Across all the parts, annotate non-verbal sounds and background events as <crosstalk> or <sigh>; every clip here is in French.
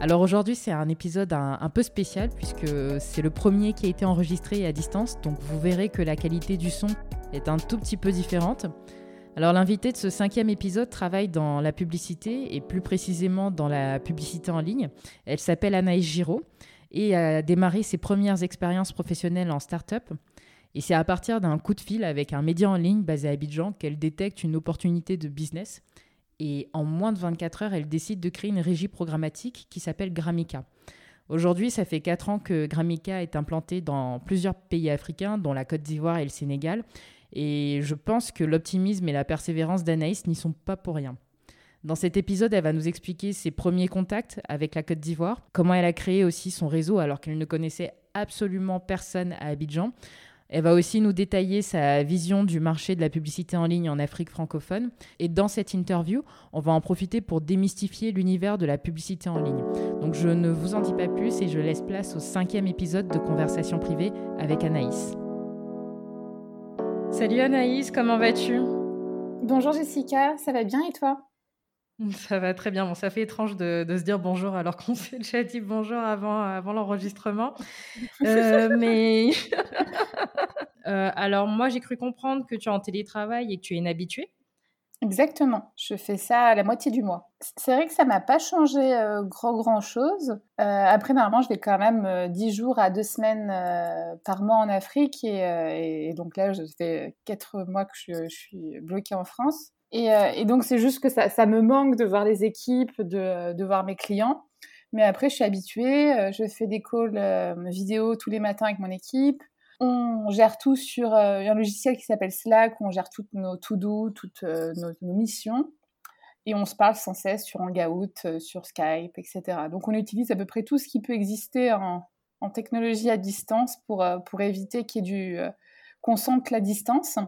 Alors aujourd'hui c'est un épisode un, peu spécial puisque c'est le premier qui a été enregistré à distance, donc vous verrez que la qualité du son est un tout petit peu différente. Alors l'invité de ce cinquième épisode travaille dans la publicité et plus précisément dans la publicité en ligne. Elle s'appelle Anaïs Giraud et a démarré ses premières expériences professionnelles en start-up. Et c'est à partir d'un coup de fil avec un média en ligne basé à Abidjan qu'elle détecte une opportunité de business et en moins de 24 heures, elle décide de créer une régie programmatique qui s'appelle Gramica. Aujourd'hui, ça fait 4 ans que Gramica est implanté dans plusieurs pays africains, dont la Côte d'Ivoire et le Sénégal. Et je pense que l'optimisme et la persévérance d'Anaïs n'y sont pas pour rien. Dans cet épisode, elle va nous expliquer ses premiers contacts avec la Côte d'Ivoire, comment elle a créé aussi son réseau alors qu'elle ne connaissait absolument personne à Abidjan, elle va aussi nous détailler sa vision du marché de la publicité en ligne en Afrique francophone. Et dans cette interview, on va en profiter pour démystifier l'univers de la publicité en ligne. Donc je ne vous en dis pas plus et je laisse place au cinquième épisode de Conversation privée avec Anaïs. Salut Anaïs, comment vas-tu? Bonjour Jessica, ça va bien et toi? <laughs> Ça va très bien. Bon, ça fait étrange de, se dire bonjour alors qu'on s'est déjà dit bonjour avant, avant l'enregistrement. <laughs> Euh, mais <laughs> euh, alors moi, j'ai cru comprendre que tu es en télétravail et que tu es inhabituée. Exactement. Je fais ça à la moitié du mois. C'est vrai que ça m'a pas changé euh, grand grand chose. après, normalement, je vais quand même 10 jours à 2 semaines par mois en Afrique et, donc là, je fais 4 mois que je suis bloquée en France. Euh, et, donc, c'est juste que ça, me manque de voir les équipes, de, voir mes clients. Mais après, je suis habituée. Euh, je fais des calls euh, vidéo tous les matins avec mon équipe. On gère tout sur un logiciel qui s'appelle Slack, où on gère toutes nos to-do, toutes nos, missions. Et on se parle sans cesse sur Hangout, sur Skype, etc. Donc, on utilise à peu près tout ce qui peut exister en, en technologie à distance pour, pour éviter qu'il y ait du... qu'on sente la distance.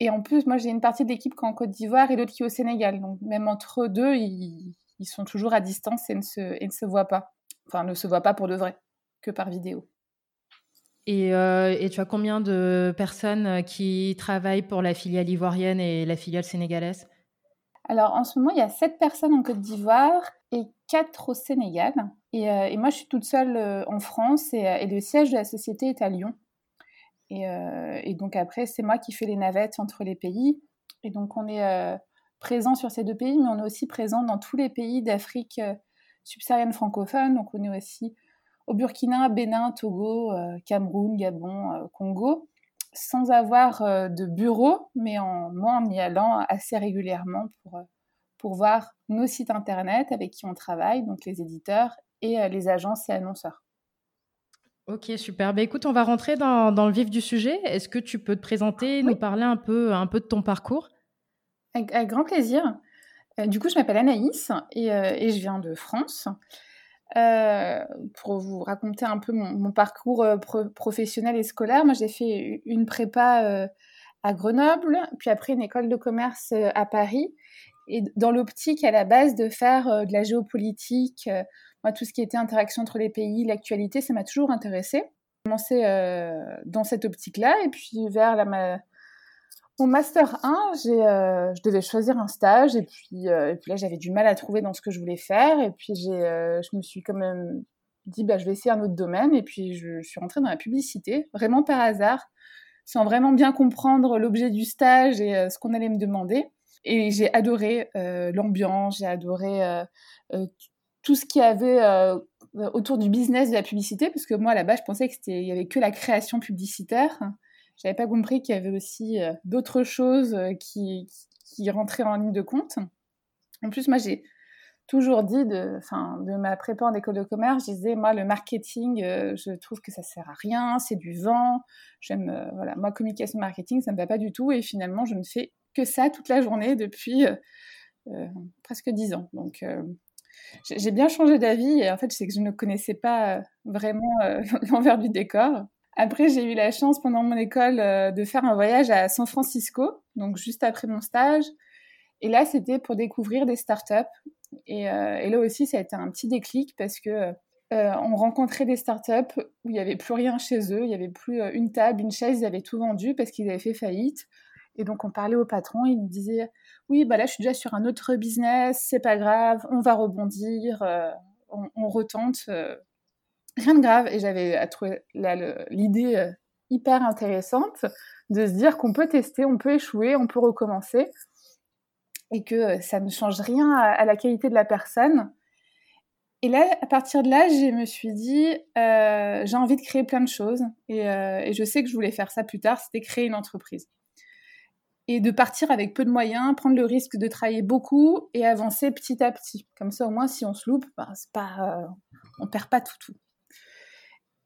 Et en plus, moi, j'ai une partie de l'équipe qui est en Côte d'Ivoire et l'autre qui est au Sénégal. Donc, même entre eux deux, ils, sont toujours à distance et ne, se, et ne se voient pas. Enfin, ne se voient pas pour de vrai, que par vidéo. Et, euh, et, tu as combien de personnes euh, qui travaillent pour la filiale ivoirienne et la filiale sénégalaise? Alors, en ce moment, il y a sept personnes en Côte d'Ivoire et quatre au Sénégal. Et, euh, et moi, je suis toute seule en France et, et, le siège de la société est à Lyon. Euh, et, donc après, c'est moi qui fais les navettes entre les pays. Et donc on est euh, présent sur ces deux pays, mais on est aussi présent dans tous les pays d'Afrique euh, subsaharienne francophone. Donc on est aussi au Burkina, Bénin, Togo, Cameroun, Gabon, Congo, sans avoir de bureau, mais en, moi en y allant assez régulièrement pour, pour voir nos sites internet avec qui on travaille, donc les éditeurs et les agences et annonceurs. Ok, super. Bah, écoute, on va rentrer dans, le vif du sujet. Est-ce que tu peux te présenter, nous parler un peu, un peu de ton parcours? Avec, grand plaisir. Euh, du coup, je m'appelle Anaïs et, euh, et, je viens de France. Euh, pour vous raconter un peu mon, parcours professionnel et scolaire, moi j'ai fait une prépa à Grenoble, puis après une école de commerce à Paris, et dans l'optique à la base de faire de la géopolitique, tout ce qui était interaction entre les pays, l'actualité, ça m'a toujours intéressé. J'ai commencé euh, dans cette optique-là, et puis vers mon master 1, euh, je devais choisir un stage, et puis, euh, et puis là, j'avais du mal à trouver dans ce que je voulais faire, et puis je me suis quand même dit, bah, je vais essayer un autre domaine, et puis je, suis rentrée dans la publicité, vraiment par hasard, sans vraiment bien comprendre l'objet du stage et ce qu'on allait me demander. Et j'ai adoré l'ambiance, j'ai adoré tout ce qu'il y avait euh, autour du business de la publicité, parce que moi, là-bas, je pensais qu'il n'y avait que la création publicitaire. Je n'avais pas compris qu'il y avait aussi euh, d'autres choses euh, qui, qui, rentraient en ligne de compte. En plus, moi, j'ai toujours dit, de, de ma prépa en école de commerce, je disais, moi, le marketing, je trouve que ça sert à rien, c'est du vent. J'aime, voilà, moi, communication marketing, ça ne me va pas du tout. Et finalement, je ne fais que ça toute la journée depuis presque dix ans. Donc, j'ai bien changé d'avis et en fait, c'est que je ne connaissais pas euh, vraiment euh, <laughs> l'envers du décor. Après, j'ai eu la chance pendant mon école de faire un voyage à San Francisco, donc juste après mon stage. Et là, c'était pour découvrir des startups. Et, et là aussi, ça a été un petit déclic parce que on rencontrait des startups où il n'y avait plus rien chez eux, il n'y avait plus une table, une chaise, ils avaient tout vendu parce qu'ils avaient fait faillite. Et donc, on parlait au patron, il nous disait Oui, bah là, je suis déjà sur un autre business, c'est pas grave, on va rebondir, euh, on, retente, euh, rien de grave. Et j'avais trouvé l'idée euh, hyper intéressante de se dire qu'on peut tester, on peut échouer, on peut recommencer, et que ça ne change rien à, la qualité de la personne. Et là, à partir de là, je me suis dit, j'ai envie de créer plein de choses. Et, et, je sais que je voulais faire ça plus tard, c'était créer une entreprise et de partir avec peu de moyens, prendre le risque de travailler beaucoup et avancer petit à petit. Comme ça, au moins, si on se loupe, ben, c'est pas, euh, on perd pas tout tout.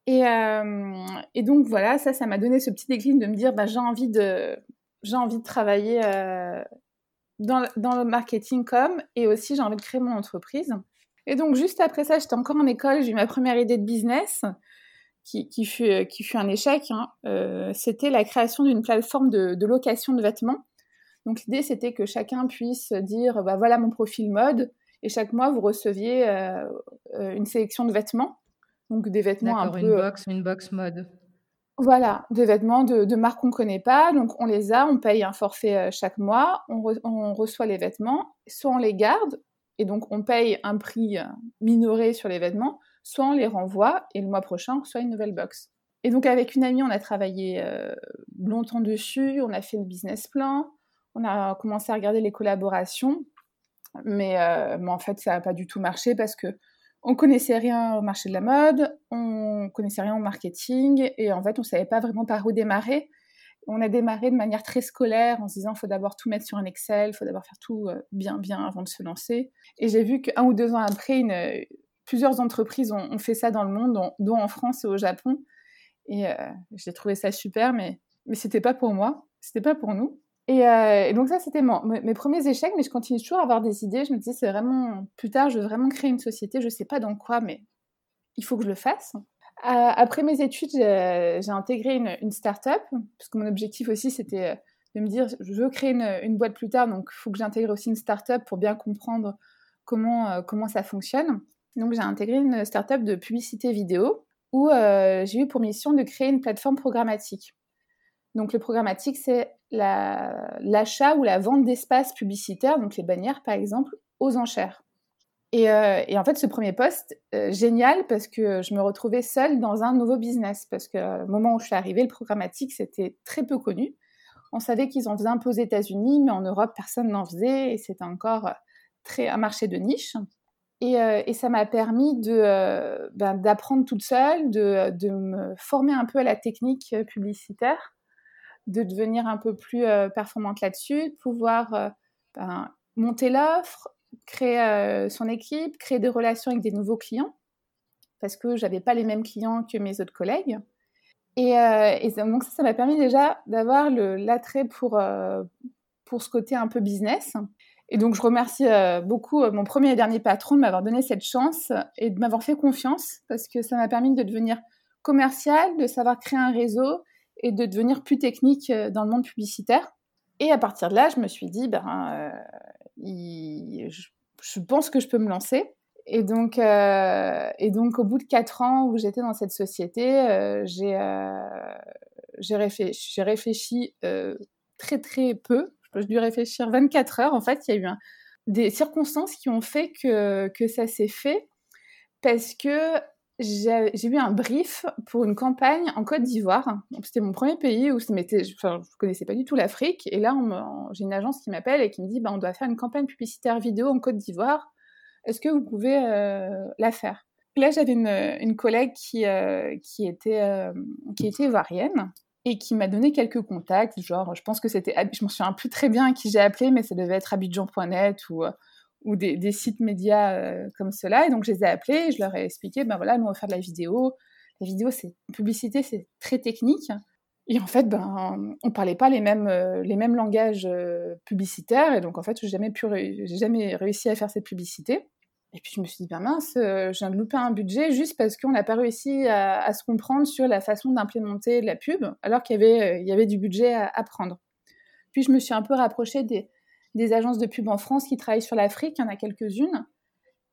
Et, euh, et donc voilà, ça, ça m'a donné ce petit déclic de me dire, bah, j'ai envie de, j'ai envie de travailler euh, dans, dans, le marketing comme, et aussi j'ai envie de créer mon entreprise. Et donc juste après ça, j'étais encore en école, j'ai eu ma première idée de business qui, fut, euh, qui fut un échec, hein, euh, c'était la création d'une plateforme de, location de vêtements. Donc l'idée, c'était que chacun puisse dire, bah, voilà mon profil mode, et chaque mois, vous receviez euh, une sélection de vêtements. Donc des vêtements un peu... une box, une box mode. Voilà, des vêtements de, de marques qu'on ne connaît pas. Donc on les a, on paye un forfait chaque mois, on, on, reçoit les vêtements, soit on les garde, et donc on paye un prix minoré sur les vêtements, soit on les renvoie et le mois prochain, soit une nouvelle box. Et donc avec une amie, on a travaillé euh, longtemps dessus, on a fait le business plan, on a commencé à regarder les collaborations, mais, euh, en fait ça n'a pas du tout marché parce que on connaissait rien au marché de la mode, on connaissait rien au marketing et en fait on savait pas vraiment par où démarrer. On a démarré de manière très scolaire en se disant faut d'abord tout mettre sur un Excel, faut d'abord faire tout euh, bien bien avant de se lancer. Et j'ai vu qu'un ou deux ans après, une, plusieurs entreprises ont, fait ça dans le monde, dont, en France et au Japon. Et euh, j'ai trouvé ça super, mais, mais c'était pas pour moi, c'était pas pour nous. Et, euh, donc ça, c'était mes, premiers échecs, mais je continue toujours à avoir des idées. Je me disais, c'est vraiment, plus tard, je veux vraiment créer une société, je sais pas dans quoi, mais il faut que je le fasse. Euh, après mes études, j'ai intégré une, une start-up, parce que mon objectif aussi, c'était de me dire, je veux créer une, une boîte plus tard, donc il faut que j'intègre aussi une start-up pour bien comprendre comment, comment ça fonctionne. Donc j'ai intégré une startup de publicité vidéo où euh, j'ai eu pour mission de créer une plateforme programmatique. Donc le programmatique, c'est l'achat ou la vente d'espaces publicitaires, donc les bannières par exemple, aux enchères. Et, euh, en fait, ce premier poste, euh, génial parce que je me retrouvais seule dans un nouveau business. Parce que au moment où je suis arrivée, le programmatique, c'était très peu connu. On savait qu'ils en faisaient un peu aux États-Unis, mais en Europe, personne n'en faisait et c'était encore très un marché de niche. Euh, et, ça m'a permis euh, ben, d'apprendre toute seule, de, me former un peu à la technique euh, publicitaire, de devenir un peu plus performante là-dessus, de pouvoir ben, monter l'offre, créer son équipe, créer des relations avec des nouveaux clients, parce que j'avais pas les mêmes clients que mes autres collègues. Et, et donc ça, ça m'a permis déjà d'avoir l'attrait pour, pour ce côté un peu business. Et donc, je remercie euh, beaucoup euh, mon premier et dernier patron de m'avoir donné cette chance et de m'avoir fait confiance parce que ça m'a permis de devenir commercial, de savoir créer un réseau et de devenir plus technique euh, dans le monde publicitaire. Et à partir de là, je me suis dit, ben, je, pense que je peux me lancer. Et donc, et donc au bout de quatre ans où j'étais dans cette société, j'ai réfléchi, réfléchi très très peu je dû réfléchir 24 heures. En fait, il y a eu des circonstances qui ont fait que, ça s'est fait parce que j'ai eu un brief pour une campagne en Côte d'Ivoire. C'était mon premier pays où je ne connaissais pas du tout l'Afrique. Et là, j'ai une agence qui m'appelle et qui me dit bah, on doit faire une campagne publicitaire vidéo en Côte d'Ivoire. Est-ce que vous pouvez euh, la faire? Là, j'avais une, collègue euh, euh, qui était ivoirienne et qui m'a donné quelques contacts, genre, je pense que c'était, je m'en souviens plus très bien à qui j'ai appelé, mais ça devait être abidjan.net ou, euh, ou des, sites médias euh, comme cela. Et donc, je les ai appelés et je leur ai expliqué, ben voilà, nous, on va faire de la vidéo. La vidéo, c'est, publicité, c'est très technique. Et en fait, ben, on parlait pas les mêmes, euh, les mêmes langages publicitaires. Et donc, en fait, j'ai jamais j'ai jamais réussi à faire cette publicité. Et puis je me suis dit, ben mince, je viens de louper un budget juste parce qu'on n'a pas réussi à, se comprendre sur la façon d'implémenter la pub, alors qu'il y avait, il y avait du budget à, prendre. Puis je me suis un peu rapprochée des, agences de pub en France qui travaillent sur l'Afrique, il y en a quelques-unes,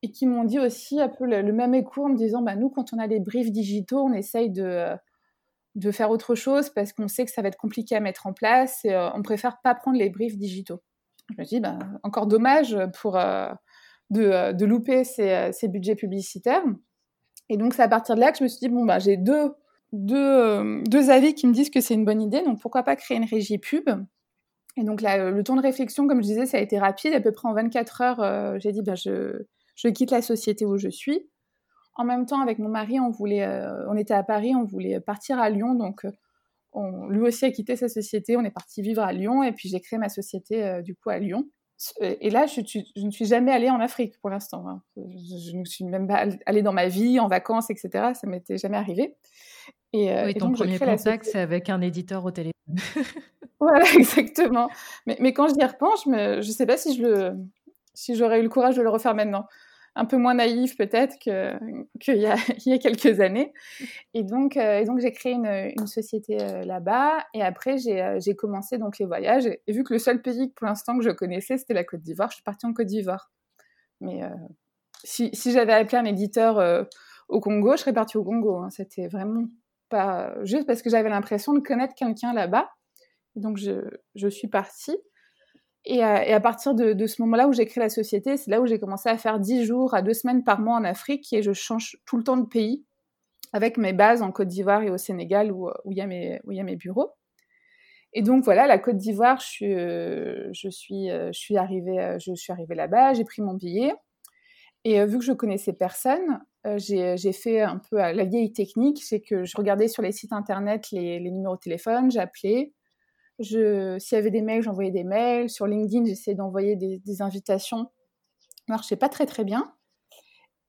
et qui m'ont dit aussi un peu le, même écho en me disant, bah, nous, quand on a des briefs digitaux, on essaye de, de faire autre chose parce qu'on sait que ça va être compliqué à mettre en place et euh, on préfère pas prendre les briefs digitaux. Je me dis, bah, encore dommage pour, euh, de, euh, de, louper ces, ces, budgets publicitaires. Et donc, c'est à partir de là que je me suis dit, bon, bah, j'ai deux, deux, deux avis qui me disent que c'est une bonne idée, donc pourquoi pas créer une régie pub? Et donc le temps de réflexion, comme je disais, ça a été rapide. À peu près en 24 heures, j'ai dit, bah, je, quitte la société où je suis. En même temps, avec mon mari, on voulait, euh, on était à Paris, on voulait partir à Lyon, donc euh, on, lui aussi a quitté sa société, on est parti vivre à Lyon, et puis j'ai créé ma société euh, du coup à Lyon. Et là, je, ne suis jamais allée en Afrique pour l'instant. Hein. Je, ne suis même pas allée dans ma vie, en vacances, etc. Ça m'était jamais arrivé. Et, oui, ton premier contact, c'est avec un éditeur au téléphone. <laughs> voilà, <laughs> exactement. Mais, mais, quand je y repense, je ne sais pas si je le, si j'aurais eu le courage de le refaire maintenant. Un peu moins naïf peut-être qu'il y, a, <laughs> y a quelques années. Et donc, euh, j'ai créé une, société euh, là-bas. Et après, euh, j'ai commencé donc les voyages. Et, vu que le seul pays pour l'instant que je connaissais, c'était la Côte d'Ivoire, je suis partie en Côte d'Ivoire. Mais si, si j'avais appelé un éditeur au Congo, je serais partie au Congo. Hein. C'était vraiment pas juste parce que j'avais l'impression de connaître quelqu'un là-bas. Donc, je, je suis partie. Et à, partir de, ce moment-là où j'ai créé la société, c'est là où j'ai commencé à faire 10 jours à 2 semaines par mois en Afrique et je change tout le temps de pays avec mes bases en Côte d'Ivoire et au Sénégal où il y, a mes, bureaux. Et donc voilà, la Côte d'Ivoire, je suis, euh, euh, arrivée, euh, là-bas, j'ai pris mon billet. Et vu que je connaissais personne, j'ai fait un peu la vieille technique, c'est que je regardais sur les sites internet les numéros de téléphone, j'appelais, je, s'il y avait des mails, j'envoyais des mails. Sur LinkedIn, j'essayais d'envoyer des, invitations. Ça marchait pas très très bien.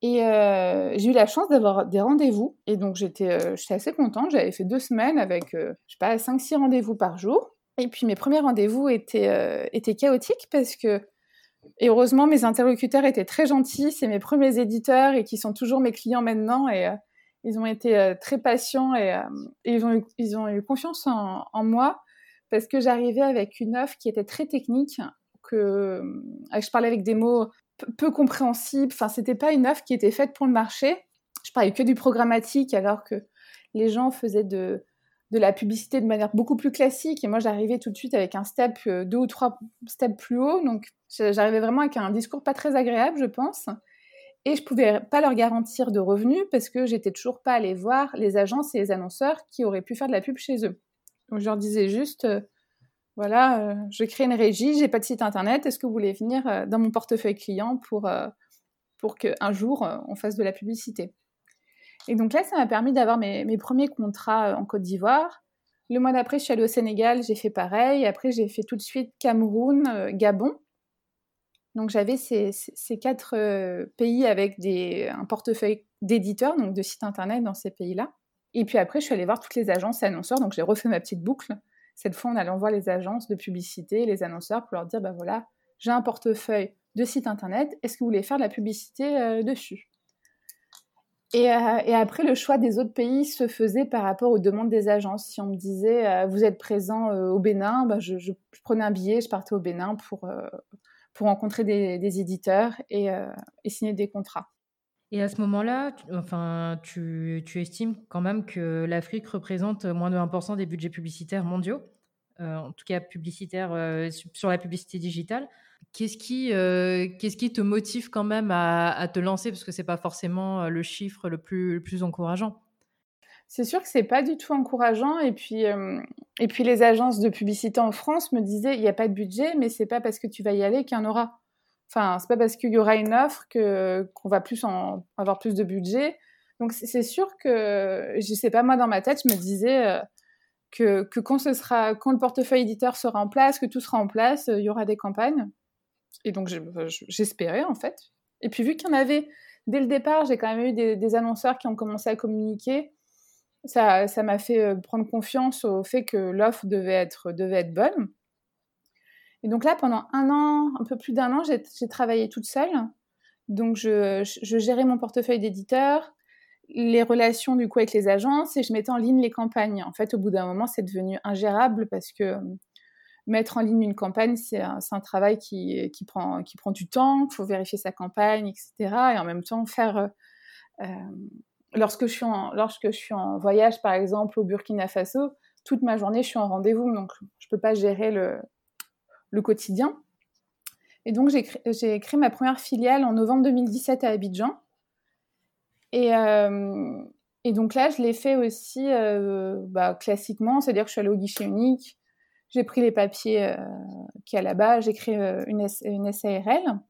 Et euh, j'ai eu la chance d'avoir des rendez-vous. Et donc j'étais, euh, assez contente. J'avais fait deux semaines avec, euh, je sais pas, 5-6 rendez-vous par jour. Et puis mes premiers rendez-vous étaient, étaient chaotiques parce que, et heureusement, mes interlocuteurs étaient très gentils. C'est mes premiers éditeurs et qui sont toujours mes clients maintenant. Et ils ont été très patients et, ils, ont eu, ils ont eu confiance en moi parce que j'arrivais avec une offre qui était très technique, que euh, je parlais avec des mots peu compréhensibles. Enfin, c'était pas une offre qui était faite pour le marché. Je parlais que du programmatique, alors que les gens faisaient de, de la publicité de manière beaucoup plus classique. Et moi, j'arrivais tout de suite avec un step, euh, deux ou trois steps plus haut. Donc, j'arrivais vraiment avec un discours pas très agréable, je pense. Et je pouvais pas leur garantir de revenus parce que j'étais toujours pas allée voir les agences et les annonceurs qui auraient pu faire de la pub chez eux. Donc, je leur disais juste, euh, voilà, euh, je crée une régie, j'ai pas de site internet, est-ce que vous voulez venir euh, dans mon portefeuille client pour, pour qu'un jour, on fasse de la publicité? Et donc là, ça m'a permis d'avoir mes, premiers contrats en Côte d'Ivoire. Le mois d'après, je suis allée au Sénégal, j'ai fait pareil. Après, j'ai fait tout de suite Cameroun, Gabon. Donc j'avais ces, ces, quatre pays avec des, un portefeuille d'éditeurs, donc de sites internet dans ces pays-là. Et puis après, je suis allée voir toutes les agences et annonceurs, donc j'ai refait ma petite boucle. Cette fois, en allant voir les agences de publicité, les annonceurs, pour leur dire, ben voilà, j'ai un portefeuille de sites internet, est-ce que vous voulez faire de la publicité euh, dessus? Euh, et, après, le choix des autres pays se faisait par rapport aux demandes des agences. Si on me disait, euh, vous êtes présent au Bénin, ben je, prenais un billet, je partais au Bénin pour, pour rencontrer des, éditeurs et signer des contrats. Et à ce moment-là, tu, enfin, tu, estimes quand même que l'Afrique représente moins de 1% des budgets publicitaires mondiaux, euh, en tout cas publicitaires euh, sur la publicité digitale. Qu'est-ce qui, euh, qu'est-ce qui te motive quand même à, te lancer? Parce que ce n'est pas forcément le chiffre le plus, le plus encourageant. C'est sûr que c'est pas du tout encourageant. Et puis, et puis les agences de publicité en France me disaient il n'y a pas de budget, mais c'est pas parce que tu vas y aller qu'il y en aura. Enfin, c'est pas parce qu'il y aura une offre que qu'on va plus en, avoir plus de budget. Donc c'est sûr que je sais pas moi dans ma tête, je me disais euh, que, que quand ce sera quand le portefeuille éditeur sera en place, que tout sera en place, il y aura des campagnes. Et donc j'espérais en fait. Et puis vu qu'il y en avait dès le départ, j'ai quand même eu des, annonceurs qui ont commencé à communiquer. Ça m'a fait euh, prendre confiance au fait que l'offre devait être devait être bonne. Et donc là, pendant un an, un peu plus d'un an, j'ai travaillé toute seule. Donc, je, gérais mon portefeuille d'éditeur, les relations du coup avec les agences et je mettais en ligne les campagnes. En fait, au bout d'un moment, c'est devenu ingérable parce que euh, mettre en ligne une campagne, c'est un, travail qui, prend, du temps, il faut vérifier sa campagne, etc. Et en même temps, faire... Euh, euh, lorsque, je suis lorsque je suis en voyage, par exemple, au Burkina Faso, toute ma journée, je suis en rendez-vous, donc je ne peux pas gérer le, le quotidien. Et donc, j'ai créé, ma première filiale en novembre 2017 à Abidjan. Et, euh, et donc là, je l'ai fait aussi euh, bah, classiquement, c'est-à-dire que je suis allée au guichet unique, j'ai pris les papiers euh, qu'il y a là-bas, j'ai créé euh, une, SARL.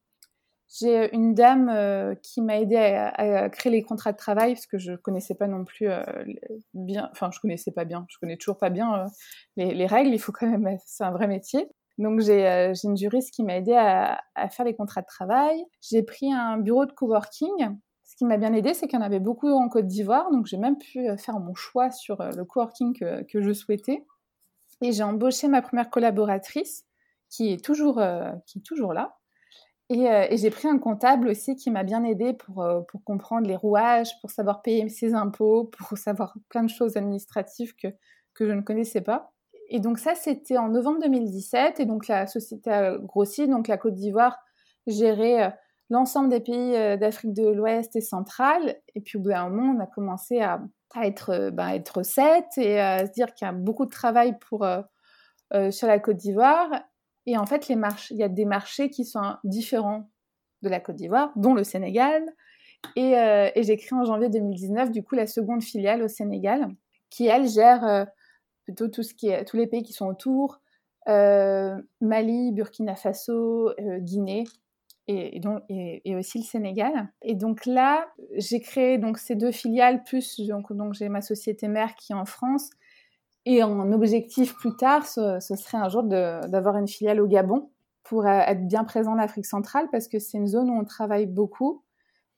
J'ai une dame qui m'a aidé à, créer les contrats de travail parce que je connaissais pas non plus bien, enfin je connaissais pas bien, je connais toujours pas bien les, les, règles. Il faut quand même, c'est un vrai métier. Donc j'ai une juriste qui m'a aidé à, faire les contrats de travail. J'ai pris un bureau de coworking ce qui m'a bien aidé, c'est qu'il y en avait beaucoup en Côte d'Ivoire, donc j'ai même pu euh, faire mon choix sur euh, le coworking que, je souhaitais. Et j'ai embauché ma première collaboratrice, qui est toujours, euh, là. Et, euh, j'ai pris un comptable aussi qui m'a bien aidé pour, euh, comprendre les rouages, pour savoir payer ses impôts, pour savoir plein de choses administratives que je ne connaissais pas. Et donc ça, c'était en novembre 2017. Et donc la société a grossi. Donc la Côte d'Ivoire gérait l'ensemble des pays euh, d'Afrique de l'Ouest et centrale. Et puis au bout d'un moment, on a commencé à, euh, ben, être sept et à se dire qu'il y a beaucoup de travail pour, euh, euh, sur la Côte d'Ivoire. Et en fait, il y a des marchés qui sont différents de la Côte d'Ivoire, dont le Sénégal. Et, euh, et j'ai créé en janvier 2019, du coup, la seconde filiale au Sénégal, qui, elle, gère euh, plutôt tous les pays qui sont autour, Mali, Burkina Faso, Guinée, et, donc, et, aussi le Sénégal. Et donc là, j'ai créé donc ces deux filiales, plus donc, donc j'ai ma société mère qui est en France. Et en objectif plus tard, ce, ce serait un jour d'avoir une filiale au Gabon pour euh, être bien présent en Afrique centrale parce que c'est une zone où on travaille beaucoup.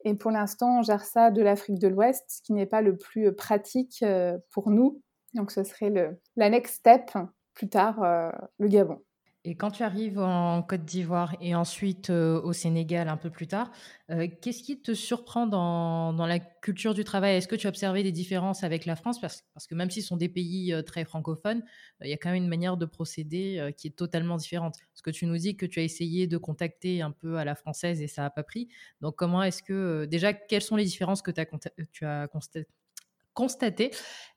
Et pour l'instant, on gère ça de l'Afrique de l'Ouest, ce qui n'est pas le plus pratique euh, pour nous. Donc ce serait la next step plus tard, euh, le Gabon. Et quand tu arrives en Côte d'Ivoire et ensuite euh, au Sénégal un peu plus tard, euh, qu'est-ce qui te surprend dans, dans, la culture du travail? Est-ce que tu as observé des différences avec la France? Parce, parce, que même si sont des pays très francophones, il y a quand même une manière de procéder qui est totalement différente. Parce que tu nous dis que tu as essayé de contacter un peu à la française et ça n'a pas pris. Donc comment est-ce que... déjà, quelles sont les différences que tu as constatées constaté,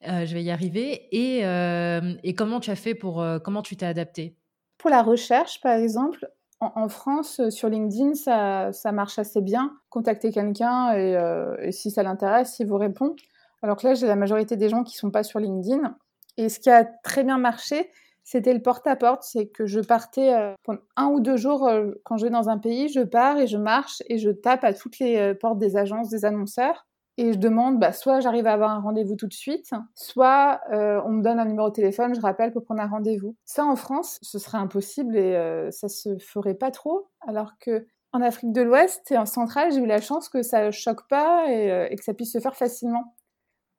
euh, je vais y arriver, et, euh, et, comment tu as fait pour, euh, comment tu t'es adapté? Pour la recherche, par exemple, en, France, euh, sur LinkedIn, ça, ça, marche assez bien. Contacter quelqu'un et, si ça l'intéresse, il vous répond. Alors que là, j'ai la majorité des gens qui sont pas sur LinkedIn. Et ce qui a très bien marché, c'était le porte-à-porte. C'est que je partais pendant un ou deux jours, quand je vais dans un pays, je pars et je marche et je tape à toutes les portes des agences, des annonceurs et je demande, bah, soit j'arrive à avoir un rendez-vous tout de suite, soit euh, on me donne un numéro de téléphone, je rappelle pour prendre un rendez-vous. Ça, en France, ce serait impossible et euh, ça se ferait pas trop, alors que en Afrique de l'Ouest et en centrale, j'ai eu la chance que ça choque pas et, euh, et, que ça puisse se faire facilement.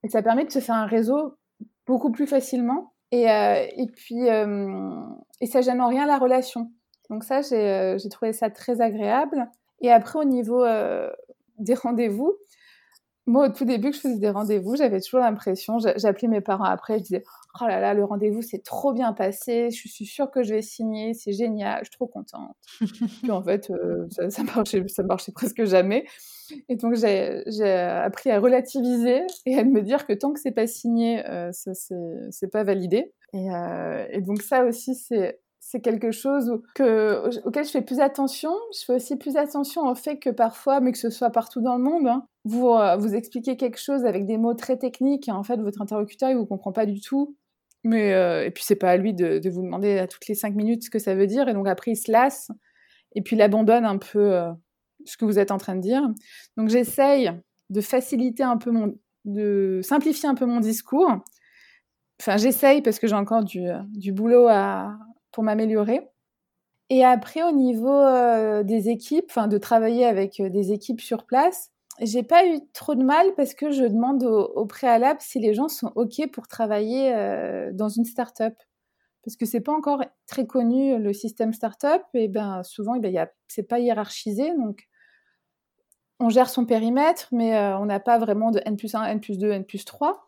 Et ça permet de se faire un réseau beaucoup plus facilement et, euh, et puis et ça gêne en rien la relation. Donc ça, j'ai trouvé ça très agréable. Et après, au niveau des rendez-vous, moi, au tout début que je faisais des rendez-vous, j'avais toujours l'impression, j'appelais mes parents après, je disais Oh là là, le rendez-vous s'est trop bien passé, je suis sûre que je vais signer, c'est génial, je suis trop contente. Puis en fait, euh, ça, ça, marchait, ça marchait presque jamais. Et donc, j'ai appris à relativiser et à me dire que tant que c'est pas signé, euh, c'est pas validé. Et, euh, et donc, ça aussi, c'est quelque chose auquel je fais plus attention. Je fais aussi plus attention au fait que parfois, mais que ce soit partout dans le monde, hein, vous, euh, vous expliquez quelque chose avec des mots très techniques et en fait, votre interlocuteur, il vous comprend pas du tout. Mais, euh, et puis, c'est pas à lui de, vous demander à toutes les cinq minutes ce que ça veut dire. Et donc, après, il se lasse et puis il abandonne un peu euh, ce que vous êtes en train de dire. Donc, j'essaye de faciliter un peu mon, de simplifier un peu mon discours. Enfin, j'essaye parce que j'ai encore du, du boulot à, pour m'améliorer. Et après, au niveau des équipes, enfin de travailler avec des équipes sur place, j'ai pas eu trop de mal parce que je demande au, préalable si les gens sont ok pour travailler euh, dans une start-up. Parce que c'est pas encore très connu le système start-up et ben souvent ben, c'est pas hiérarchisé donc on gère son périmètre, mais on n'a pas vraiment de N plus 1, N plus 2, N plus 3.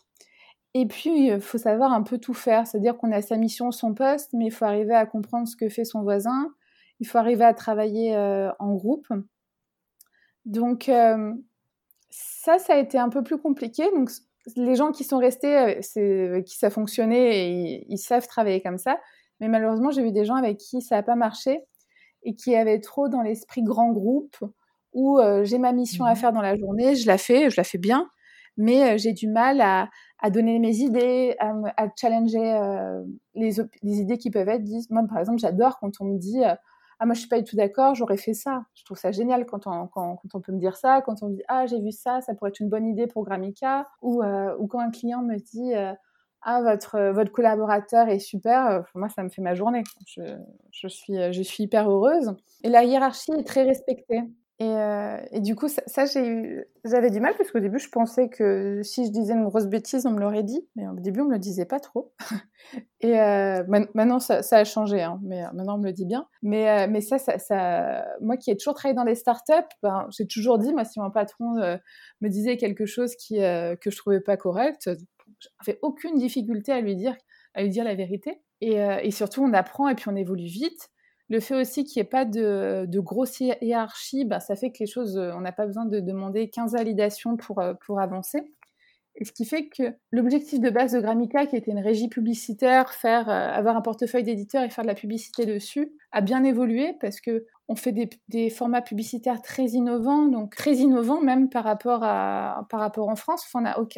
Et puis, il faut savoir un peu tout faire. C'est-à-dire qu'on a sa mission, son poste, mais il faut arriver à comprendre ce que fait son voisin. Il faut arriver à travailler en groupe. Donc, ça, ça a été un peu plus compliqué. Donc, les gens qui sont restés, c'est qui ça fonctionnait et ils, savent travailler comme ça. Mais malheureusement, j'ai vu des gens avec qui ça n'a pas marché et qui avaient trop dans l'esprit grand groupe où j'ai ma mission à mmh faire dans la journée, je la fais, je la fais bien, mais j'ai du mal à, donner mes idées, à, challenger les, les, idées qui peuvent être dites. Moi, par exemple, j'adore quand on me dit ah moi je suis pas du tout d'accord, j'aurais fait ça. Je trouve ça génial quand on, quand, on peut me dire ça, quand on me dit ah j'ai vu ça, ça pourrait être une bonne idée pour Gramica, ou, euh, ou quand un client me dit euh, ah votre votre collaborateur est super, euh, moi ça me fait ma journée. Je, je, suis je suis hyper heureuse. Et la hiérarchie est très respectée. Et, euh, et, du coup, ça, j'avais du mal parce qu'au début, je pensais que si je disais une grosse bêtise, on me l'aurait dit. Mais au début, on me le disait pas trop. <laughs> et euh, maintenant, ça, a changé. Hein, mais euh, maintenant, on me le dit bien. Mais, ça, moi qui ai toujours travaillé dans des startups, ben, j'ai toujours dit, moi, si mon patron me disait quelque chose que je trouvais pas correct, j'avais aucune difficulté à lui dire, la vérité. Et surtout, on apprend et puis on évolue vite. Le fait aussi qu'il n'y ait pas de, de grosse hiérarchie, bah, ça fait que les choses, euh, on n'a pas besoin de demander 15 validations pour, euh, pour avancer. ce qui fait que l'objectif de base de Gramica, qui était une régie publicitaire, faire, euh, avoir un portefeuille d'éditeurs et faire de la publicité dessus, a bien évolué parce que on fait des, formats publicitaires très innovants, donc très innovants même par rapport, à, par rapport en France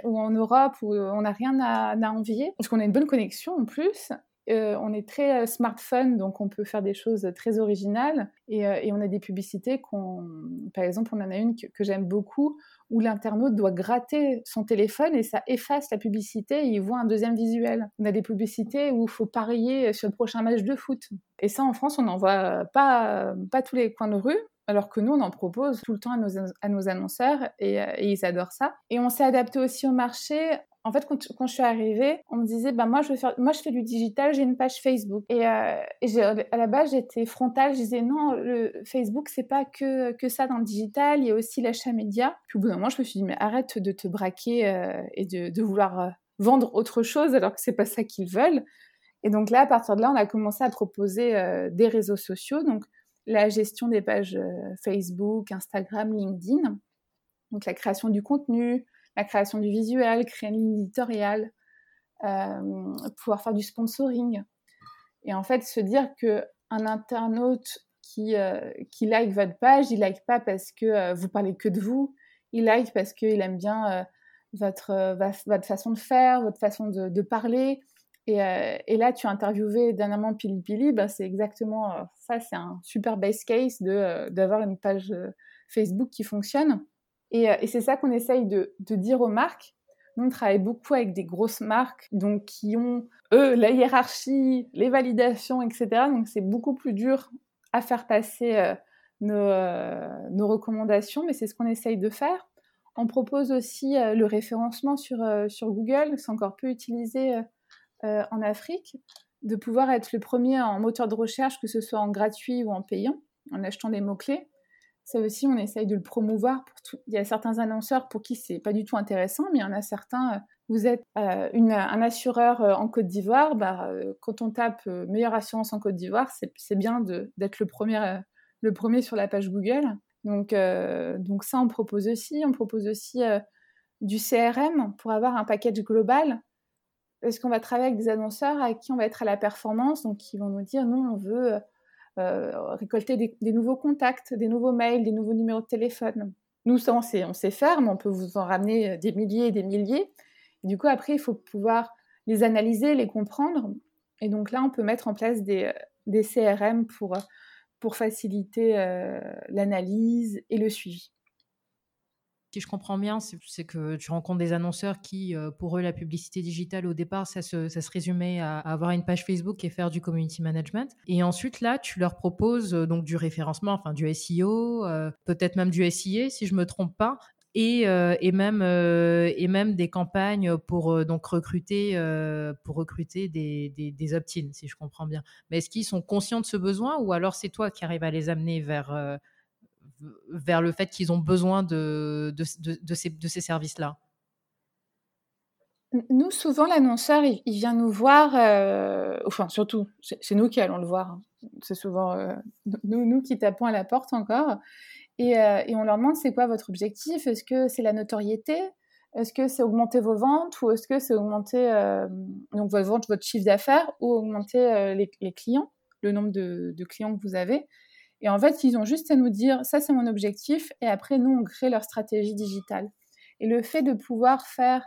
ou en Europe où on n'a rien à envier, parce qu'on a une bonne connexion en plus euh, on est très euh, smartphone, donc on peut faire des choses très originales. Et, euh, on a des publicités qu'on, par exemple, on en a une que, j'aime beaucoup où l'internaute doit gratter son téléphone et ça efface la publicité et il voit un deuxième visuel. On a des publicités où il faut parier sur le prochain match de foot. Et ça, en France, on n'en voit pas, pas tous les coins de rue. Alors que nous, on en propose tout le temps à nos, annonceurs et, et, ils adorent ça. Et on s'est adapté aussi au marché en fait, quand, je suis arrivée, on me disait, bah, moi, je fais du digital, j'ai une page Facebook. Et, euh, à la base, j'étais frontale, je disais, non, le Facebook, c'est pas que, que ça dans le digital, il y a aussi l'achat média. Puis au bout d'un moment, je me suis dit, mais arrête de te braquer euh, et de, vouloir euh, vendre autre chose alors que c'est pas ça qu'ils veulent. Et donc là, à partir de là, on a commencé à proposer des réseaux sociaux, donc la gestion des pages Facebook, Instagram, LinkedIn, donc la création du contenu, la création du visuel, créer une ligne éditoriale, euh, pouvoir faire du sponsoring. Et en fait, se dire que un internaute qui, euh, qui like votre page, il like pas parce que euh, vous parlez que de vous, il like parce qu'il aime bien votre, votre façon de faire, votre façon de, parler. Et, là, tu as interviewé dernièrement Pili Pili, ben c'est exactement ça, c'est un super base case d'avoir une page Facebook qui fonctionne. Euh, et, c'est ça qu'on essaye de, dire aux marques. Nous, on travaille beaucoup avec des grosses marques, donc qui ont, eux, la hiérarchie, les validations, etc. Donc, c'est beaucoup plus dur à faire passer euh, euh, nos, recommandations, mais c'est ce qu'on essaye de faire. On propose aussi le référencement sur, sur Google, c'est encore peu utilisé en Afrique, de pouvoir être le premier en moteur de recherche, que ce soit en gratuit ou en payant, en achetant des mots-clés. Ça aussi, on essaye de le promouvoir. Il y a certains annonceurs pour qui c'est pas du tout intéressant, mais il y en a certains. Euh, vous êtes euh, un assureur euh, en Côte d'Ivoire, bah, quand on tape meilleure assurance en Côte d'Ivoire, c'est bien d'être le premier, sur la page Google. Donc, donc ça, on propose aussi. On propose aussi du CRM pour avoir un package global. Parce qu'on va travailler avec des annonceurs à qui on va être à la performance, donc ils vont nous dire non, on veut euh, récolter des, nouveaux contacts, des nouveaux mails, des nouveaux numéros de téléphone. Nous, ça, on sait, on sait faire, mais on peut vous en ramener euh, des milliers et des milliers. du coup, après, il faut pouvoir les analyser, les comprendre. Et donc là, on peut mettre en place des, euh, CRM pour faciliter l'analyse et le suivi si je comprends bien, c'est que tu rencontres des annonceurs qui, euh, pour eux, la publicité digitale, au départ, ça se, résumait à, avoir une page Facebook et faire du community management. Et ensuite, là, tu leur proposes euh, donc du référencement, enfin du SEO, euh, peut-être même du SIA, si je me trompe pas. Et, même, des campagnes pour donc recruter, pour recruter des, des, des opt-in, si je comprends bien. Mais est-ce qu'ils sont conscients de ce besoin ou alors c'est toi qui arrives à les amener vers, vers le fait qu'ils ont besoin de, ces, services-là Nous, souvent, l'annonceur, il, vient nous voir, euh, enfin, surtout, c'est nous qui allons le voir. Hein. C'est souvent euh, nous, nous qui tapons à la porte encore. Et, euh, on leur demande c'est quoi votre objectif? Est-ce que c'est la notoriété? Est-ce que c'est augmenter vos ventes? Ou est-ce que c'est augmenter donc votre vente, votre chiffre d'affaires? Ou augmenter les, clients, le nombre de, clients que vous avez? Et en fait, ils ont juste à nous dire, ça c'est mon objectif, et après, nous, on crée leur stratégie digitale. Et le fait de pouvoir faire,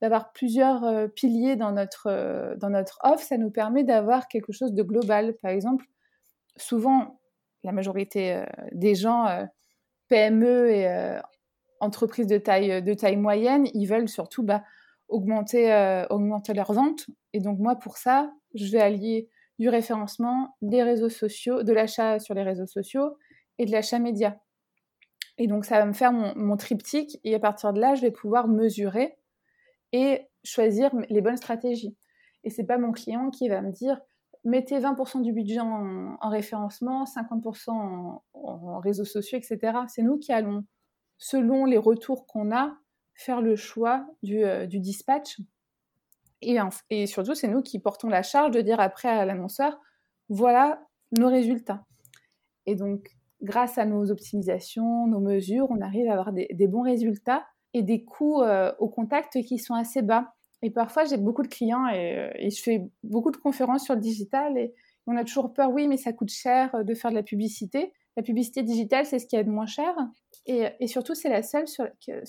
d'avoir plusieurs euh, piliers dans notre, euh, dans notre offre, ça nous permet d'avoir quelque chose de global. Par exemple, souvent, la majorité euh, des gens, PME et entreprises de taille, de taille moyenne, ils veulent surtout bah, augmenter, augmenter leurs ventes. Et donc, moi, pour ça, je vais allier du référencement, des réseaux sociaux, de l'achat sur les réseaux sociaux et de l'achat média. Et donc, ça va me faire mon, triptyque et à partir de là, je vais pouvoir mesurer et choisir les bonnes stratégies. Et c'est pas mon client qui va me dire mettez 20% du budget en, référencement, 50% en, réseaux sociaux, etc. C'est nous qui allons, selon les retours qu'on a, faire le choix du, euh, du dispatch et, surtout, c'est nous qui portons la charge de dire après à l'annonceur, voilà nos résultats. Et donc, grâce à nos optimisations, nos mesures, on arrive à avoir des, bons résultats et des coûts euh, au contact qui sont assez bas. Et parfois, j'ai beaucoup de clients et, et, je fais beaucoup de conférences sur le digital et on a toujours peur, oui, mais ça coûte cher de faire de la publicité. La publicité digitale, c'est ce qui est de moins cher. Et, surtout, c'est la seule sur,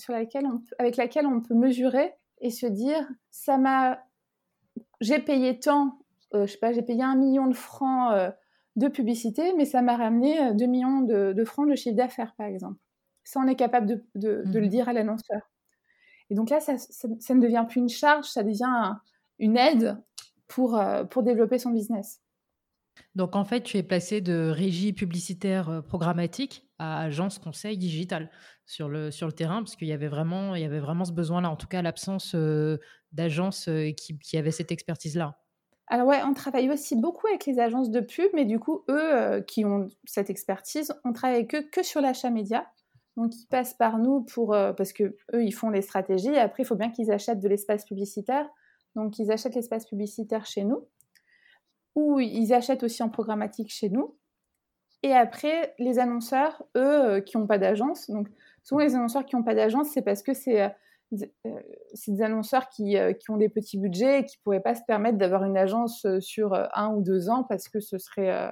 laquelle avec laquelle on peut mesurer et se dire ça m'a j'ai payé tant euh, je sais pas j'ai payé un million de francs euh, de publicité mais ça m'a ramené 2 euh, millions de, francs de chiffre d'affaires par exemple. Ça on est capable de, le mhm. dire à l'annonceur. Et donc là ça, ne devient plus une charge ça devient une aide pour, pour développer son business. Donc en fait, tu es placé de régie publicitaire programmatique agence conseil digital sur le, sur le terrain, parce qu'il y avait vraiment, il y avait vraiment ce besoin-là, en tout cas l'absence d'agences qui, qui avaient cette expertise-là. Alors ouais, on travaille aussi beaucoup avec les agences de pub, mais du coup, eux qui ont cette expertise, on travaille avec eux que sur l'achat média. Donc ils passent par nous pour parce que eux ils font les stratégies. Et après, il faut bien qu'ils achètent de l'espace publicitaire. Donc ils achètent l'espace publicitaire chez nous, ou ils achètent aussi en programmatique chez nous. Et après, les annonceurs, eux, qui n'ont pas d'agence, donc souvent les annonceurs qui n'ont pas d'agence, c'est parce que c'est euh, des annonceurs qui, euh, qui, ont des petits budgets et qui ne pourraient pas se permettre d'avoir une agence euh, sur un ou deux ans parce que ce serait,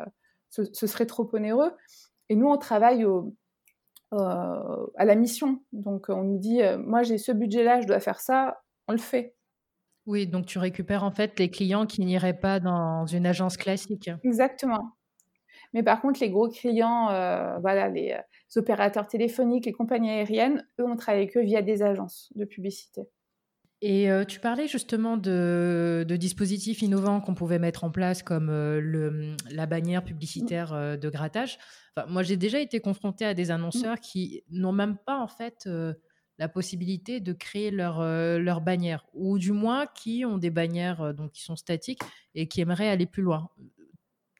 ce, serait trop onéreux. Et nous, on travaille au, à la mission. Donc, on nous dit, moi, j'ai ce budget-là, je dois faire ça, on le fait. Oui, donc tu récupères en fait les clients qui n'iraient pas dans une agence classique. Exactement. Mais par contre, les gros clients, voilà, les, opérateurs téléphoniques, les compagnies aériennes, eux, on travaille avec eux via des agences de publicité. Et euh, tu parlais justement de, dispositifs innovants qu'on pouvait mettre en place comme euh, le, la bannière publicitaire euh, de grattage. moi, j'ai déjà été confrontée à des annonceurs qui n'ont même pas en fait la possibilité de créer leur, leur bannière, ou du moins qui ont des bannières donc, qui sont statiques et qui aimeraient aller plus loin.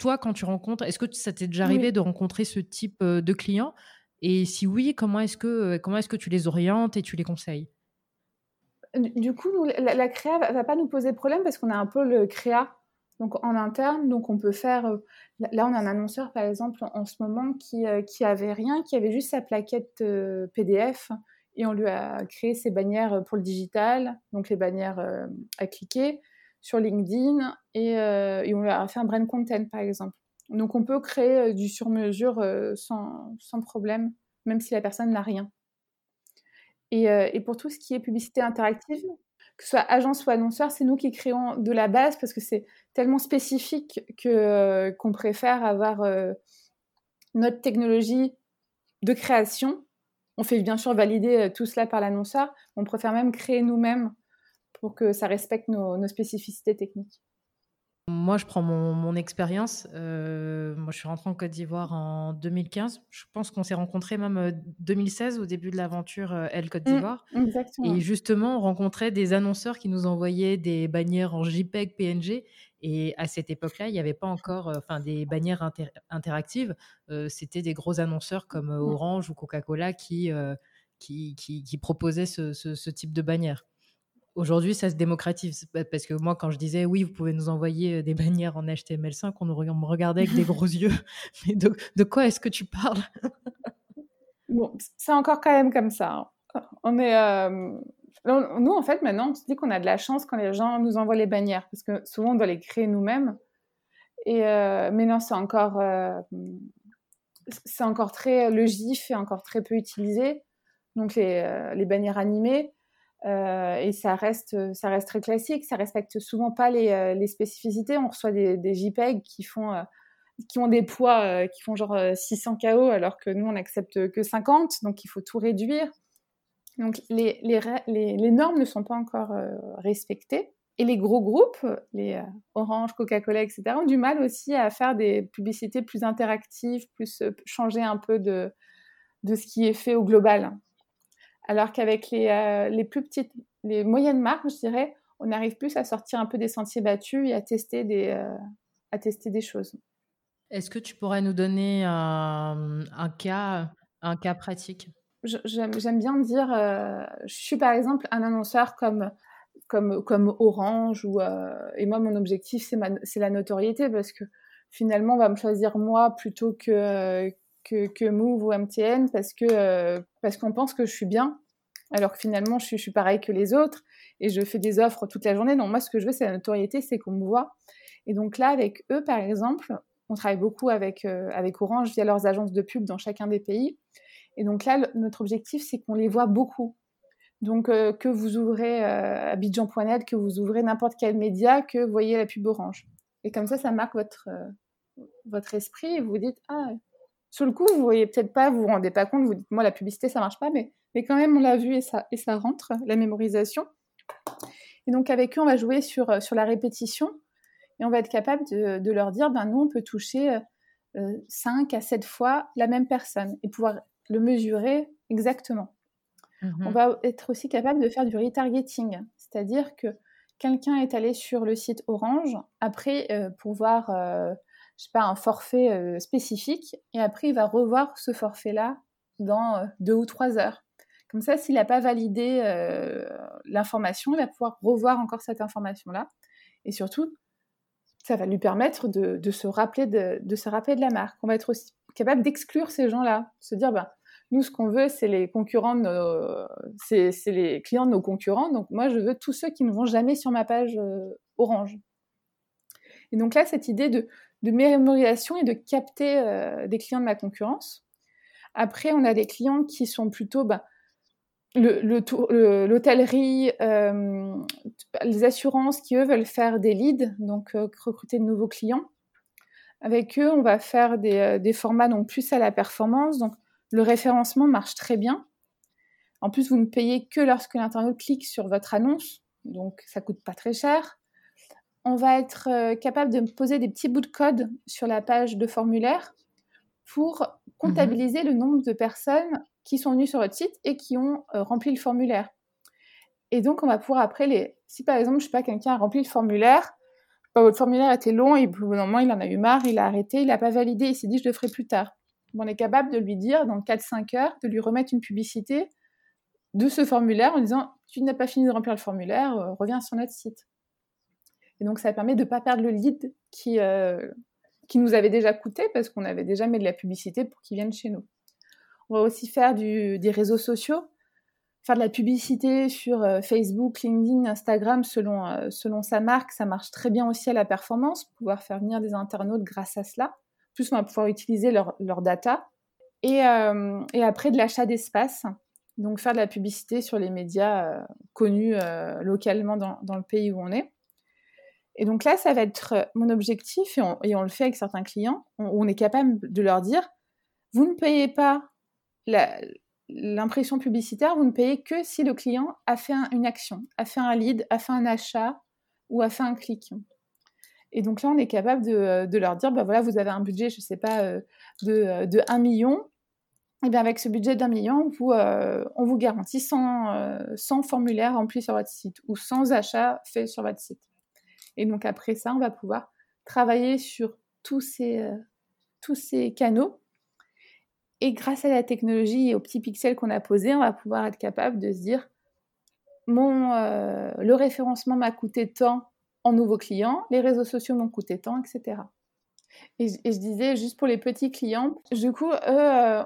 Toi, quand tu rencontres, est-ce que ça t'est déjà arrivé de rencontrer ce type de clients? Et si oui, comment est-ce que, comment est-ce que tu les orientes et tu les conseilles? Du coup, la, créa ne va pas nous poser problème parce qu'on a un peu le créa donc en interne, donc on peut faire. Euh, là, on a un annonceur par exemple en, ce moment qui, euh, qui avait rien, qui avait juste sa plaquette euh, PDF et on lui a créé ses bannières pour le digital, donc les bannières à cliquer sur LinkedIn et, et, on lui a fait un brand content par exemple. Donc on peut créer euh, du sur-mesure euh, sans, problème, même si la personne n'a rien. Euh, et, pour tout ce qui est publicité interactive, que ce soit agence ou annonceur, c'est nous qui créons de la base parce que c'est tellement spécifique que qu'on préfère avoir notre technologie de création. On fait bien sûr valider tout cela par l'annonceur. On préfère même créer nous-mêmes pour que ça respecte nos spécificités techniques. Moi, je prends mon, expérience. Euh, moi, je suis rentrée en Côte d'Ivoire en 2015. Je pense qu'on s'est rencontrés même 2016 euh, au début de l'aventure euh, Elle Côte mmh, d'Ivoire. et justement, on rencontrait des annonceurs qui nous envoyaient des bannières en JPEG, PNG. Et à cette époque-là, il n'y avait pas encore enfin, des bannières interactives. C'était des gros annonceurs comme mmh. Orange ou Coca-Cola qui, qui, qui, proposaient ce, ce, type de bannière. Aujourd'hui, ça se démocratise parce que moi, quand je disais oui, vous pouvez nous envoyer des <laughs> bannières en HTML5, on, me regardait avec des gros <laughs> yeux. Mais de, quoi est-ce que tu parles? <laughs> Bon, c'est encore quand même comme ça. Hein. On est, nous, en fait, maintenant, on se dit qu'on a de la chance quand les gens nous envoient les bannières, parce que souvent, on doit les créer nous-mêmes. Et euh, mais non, c'est encore, euh, c'est encore très le GIF est encore très peu utilisé, donc les, euh, les bannières animées. Et ça reste, ça reste très classique. Ça respecte souvent pas les, les spécificités. On reçoit des, des JPEG qui font qui ont des poids qui font genre 600 KO alors que nous on n'accepte que 50 donc il faut tout réduire donc les, normes ne sont pas encore euh, respectées. Et les gros groupes, les euh, Orange, Coca-Cola, etc., ont du mal aussi à faire des publicités plus interactives, plus euh, changer un peu de ce qui est fait au global. Alors qu'avec les, les plus petites, les moyennes marques, je dirais, on arrive plus à sortir un peu des sentiers battus et à tester des, à tester des choses. Est-ce que tu pourrais nous donner un, un cas, un cas pratique? J'aime bien dire, euh, je suis par exemple un annonceur comme, comme, comme Orange, ou, euh, et moi mon objectif c'est la notoriété parce que finalement on va me choisir moi plutôt que, que, que Move ou MTN parce que euh, parce qu'on pense que je suis bien alors que finalement je suis, je pareil que les autres et je fais des offres toute la journée. Donc moi ce que je veux c'est la notoriété, c'est qu'on me voit. Et donc là avec eux par exemple, on travaille beaucoup avec, avec Orange via leurs agences de pub dans chacun des pays. Et donc là, notre objectif, c'est qu'on les voit beaucoup. Donc, euh, que vous ouvrez euh, Abidjan.net, que vous ouvrez n'importe quel média, que vous voyez la pub orange. Et comme ça, ça marque votre, euh, votre esprit et vous vous dites, ah, sur le coup, vous voyez peut-être pas, vous vous rendez pas compte, vous dites, moi, la publicité, ça marche pas, mais, mais quand même, on l'a vu et ça, et ça rentre, la mémorisation. Et donc, avec eux, on va jouer sur, sur la répétition et on va être capable de, de leur dire, ben, nous, on peut toucher 5 à 7 fois la même personne et pouvoir le mesurer exactement. On mhm. va être aussi capable de faire du retargeting, c'est-à-dire que quelqu'un est allé sur le site Orange, après euh, pour voir, euh, je sais pas, un forfait euh, spécifique, et après il va revoir ce forfait-là dans deux ou trois heures. Comme ça, s'il n'a pas validé l'information, il va pouvoir revoir encore cette information-là. Et surtout, ça va lui permettre de, se rappeler de, se rappeler de la marque. On va être aussi capable d'exclure ces gens-là, se dire, bah, nous, ce qu'on veut, c'est les concurrents, c'est les clients de nos concurrents. Donc moi, je veux tous ceux qui ne vont jamais sur ma page euh, Orange. Et donc là, cette idée de, mémorisation et de capter euh, des clients de ma concurrence. Après, on a des clients qui sont plutôt bah, l'hôtellerie, euh, les assurances qui, eux, veulent faire des leads, donc recruter de nouveaux clients. Avec eux, on va faire des, des formats donc plus à la performance. Donc, le référencement marche très bien. En plus, vous ne payez que lorsque l'internaute clique sur votre annonce, donc ça coûte pas très cher. On va être euh, capable de poser des petits bouts de code sur la page de formulaire pour comptabiliser le nombre de personnes qui sont venues sur votre site et qui ont euh, rempli le formulaire. Et donc, on va pouvoir après les. Si par exemple, je sais pas, quelqu'un a rempli le formulaire, bah, votre formulaire était long et au bout d'un moment, il en a eu marre, il a arrêté, il n'a pas validé, il s'est dit je le ferai plus tard on est capable de lui dire dans 4-5 heures, de lui remettre une publicité de ce formulaire en disant Tu n'as pas fini de remplir le formulaire, euh, reviens sur notre site. Et donc ça permet de ne pas perdre le lead qui, euh, qui nous avait déjà coûté parce qu'on avait déjà mis de la publicité pour qu'il vienne chez nous. On va aussi faire des réseaux sociaux, faire de la publicité sur euh, Facebook, LinkedIn, Instagram selon, selon sa marque. Ça marche très bien aussi à la performance, pouvoir faire venir des internautes grâce à cela. Plus, on va pouvoir utiliser leur, data. Euh, et, après, de l'achat d'espace. Donc, faire de la publicité sur les médias euh, connus euh, localement dans, le pays où on est. Et donc là, ça va être mon objectif, et on, le fait avec certains clients, on, est capable de leur dire, vous ne payez pas l'impression publicitaire, vous ne payez que si le client a fait une action, a fait un lead, a fait un achat ou a fait un clic. Et donc là, on est capable de, leur dire, bah voilà, vous avez un budget, je ne sais pas, euh, de, de 1 million. Et bien avec ce budget d'un million, euh, on vous garantit 100, 100, euh, formulaires remplis sur votre site ou 100 achats faits sur votre site. Et donc après ça, on va pouvoir travailler sur tous ces, euh, tous ces canaux. Et grâce à la technologie et aux petits pixels qu'on a posés, on va pouvoir être capable de se dire, mon, euh, le référencement m'a coûté tant en nouveaux clients, les réseaux sociaux m'ont coûté tant, etc. Et, je disais, juste pour les petits clients, du coup, eux, euh,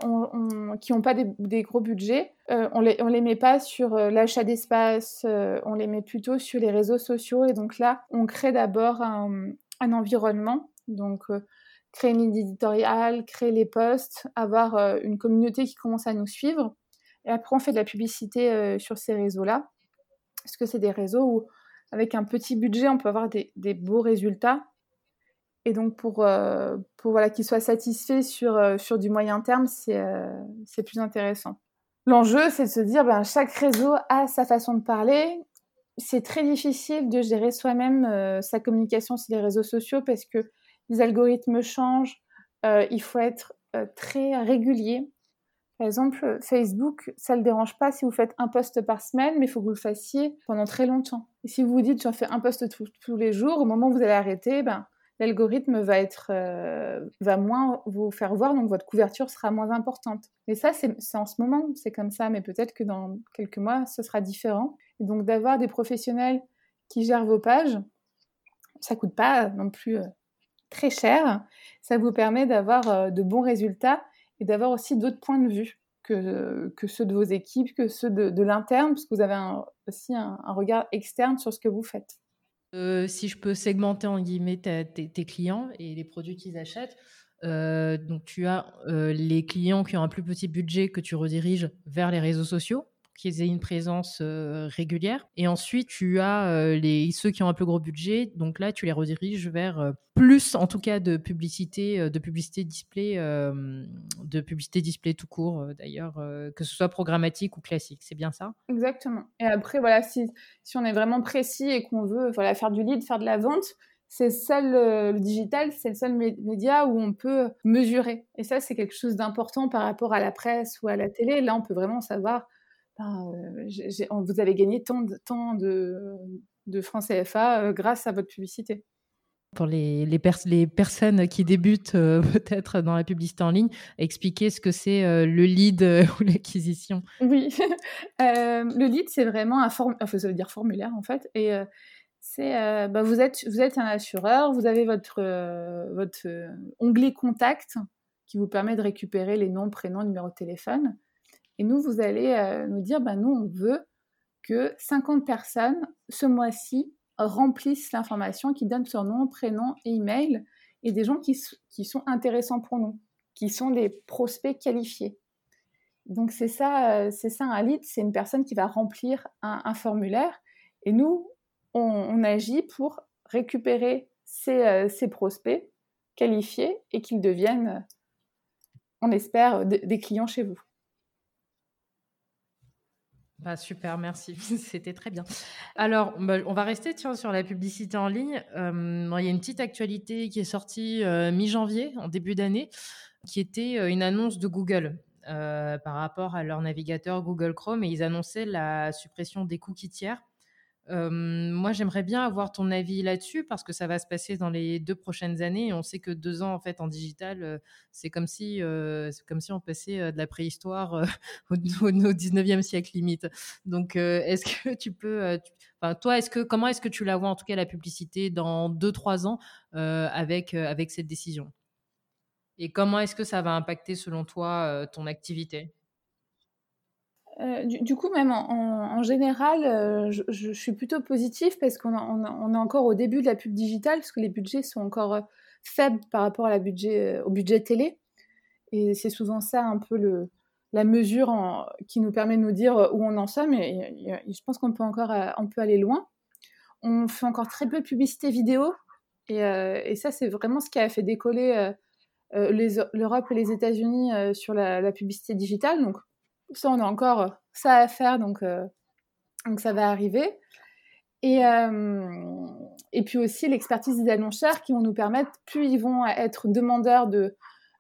qui n'ont pas des, gros budgets, euh, on ne les, on les met pas sur euh, l'achat d'espace, on les met plutôt sur les réseaux sociaux. Et donc là, on crée d'abord un, environnement. Donc, créer une ligne éditoriale, créer les posts, avoir une communauté qui commence à nous suivre. Et après, on fait de la publicité sur ces réseaux-là. Parce que c'est des réseaux où, avec un petit budget, on peut avoir des beaux résultats et donc, pour, euh, pour voilà, qu'ils soient satisfaits sur, euh, sur du moyen terme, c'est euh, plus intéressant. L'enjeu, c'est de se dire, ben, chaque réseau a sa façon de parler. C'est très difficile de gérer soi-même sa communication sur les réseaux sociaux parce que les algorithmes changent. il faut être très régulier. Par exemple, Facebook, ça ne le dérange pas si vous faites un post par semaine, mais il faut que vous le fassiez pendant très longtemps. Et si vous vous dites, j'en fais un post tous les jours, au moment où vous allez arrêter, ben, l'algorithme va être euh, va moins vous faire voir, donc votre couverture sera moins importante. Et ça, c'est en ce moment, c'est comme ça, mais peut-être que dans quelques mois, ce sera différent. Donc d'avoir des professionnels qui gèrent vos pages, ça coûte pas non plus euh, très cher. Ça vous permet d'avoir euh, de bons résultats et d'avoir aussi d'autres points de vue que, que, ceux de vos équipes, que ceux de, l'interne, parce que vous avez aussi un regard externe sur ce que vous faites. Euh, si je peux segmenter en guillemets tes, clients et les produits qu'ils achètent, euh, tu as euh, les clients qui ont un plus petit budget que tu rediriges vers les réseaux sociaux qu'ils aient une présence régulière. Et ensuite, tu as les, ceux qui ont un peu gros budget. Donc là, tu les rediriges vers plus, en tout cas, de publicité, de publicité display, de publicité display tout court, d'ailleurs, que ce soit programmatique ou classique. C'est bien ça? Exactement. Et après, voilà, si, si on est vraiment précis et qu'on veut faire du lead, faire de la vente, c'est seul le digital, c'est le seul média où on peut mesurer. Et ça, c'est quelque chose d'important par rapport à la presse ou à la télé. Là, on peut vraiment savoir euh, vous avez gagné tant de, tant de, de francs CFA euh, grâce à votre publicité. Pour les, les, les personnes qui débutent euh, <laughs> peut-être dans la publicité en ligne, expliquer ce que c'est le lead <laughs> ou l'acquisition. Oui, <laughs> le lead, c'est vraiment un formulaire, enfin, ça veut dire formulaire en fait. Et c'est, bah, vous, êtes, vous êtes un assureur, vous avez votre, votre onglet contact qui vous permet de récupérer les noms, prénoms, numéros de téléphone. Et nous, vous allez euh, nous dire, ben, nous, on veut que 50 personnes, ce mois-ci, remplissent l'information, qui donnent leur nom, prénom et email, et des gens qui, sont intéressants pour nous, qui sont des prospects qualifiés. Donc c'est ça, euh, c'est ça un lead, c'est une personne qui va remplir un, formulaire, et nous, on, agit pour récupérer euh, ces prospects qualifiés et qu'ils deviennent, on espère, des clients chez vous. Bah, super, merci. <laughs> C'était très bien. Alors, bah, on va rester sur la publicité en ligne. Euh, il y a une petite actualité qui est sortie euh, mi-janvier, en début d'année, qui était euh, une annonce de Google par rapport à leur navigateur Google Chrome et ils annonçaient la suppression des cookies tiers moi, j'aimerais bien avoir ton avis là-dessus parce que ça va se passer dans les deux prochaines années. On sait que deux ans en fait en digital, c'est comme si c'est comme si on passait de la préhistoire <laughs> au, au, 19e siècle limite. Donc, est-ce que tu peux, enfin, toi, est-ce que comment est-ce que tu la vois en tout cas la publicité dans deux trois ans avec avec cette décision? Et comment est-ce que ça va impacter selon toi ton activité? Euh, du, coup, même en, général, euh, je, suis plutôt positive parce qu'on est encore au début de la pub digitale, parce que les budgets sont encore euh, faibles par rapport au budget télé. Et c'est souvent ça un peu la mesure qui nous permet de nous dire où on en sommes. Et, je pense qu'on peut encore on peut aller loin. On fait encore très peu de publicité vidéo. Et, ça, c'est vraiment ce qui a fait décoller l'Europe et les États-Unis sur la, la, publicité digitale. Donc, ça, on a encore euh, ça à faire, donc, euh, donc ça va arriver. Et, euh, et puis aussi l'expertise des annonceurs qui vont nous permettre, plus ils vont être demandeurs de,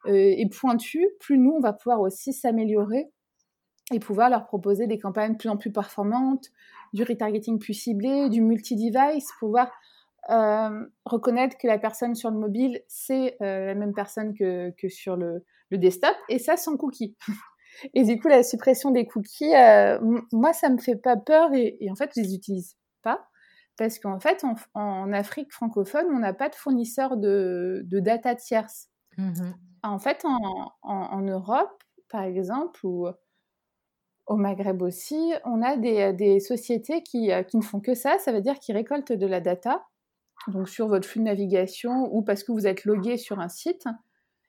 et pointus, plus nous, on va pouvoir aussi s'améliorer et pouvoir leur proposer des campagnes de plus en plus performantes, du retargeting plus ciblé, du multi-device, pouvoir reconnaître que la personne sur le mobile, c'est la même personne que, que sur le, le, desktop, et ça sans cookies. <laughs> et du coup, la suppression des cookies, moi, ça me fait pas peur, et, en fait, je les utilise pas. Parce qu'en fait, en, Afrique francophone, on n'a pas de fournisseur de, de data tierce. Mmh en fait, en, en, Europe, par exemple, ou au Maghreb aussi, on a des, des sociétés qui, qui, ne font que ça. Ça veut dire qu'ils récoltent de la data, donc sur votre flux de navigation ou parce que vous êtes logué sur un site.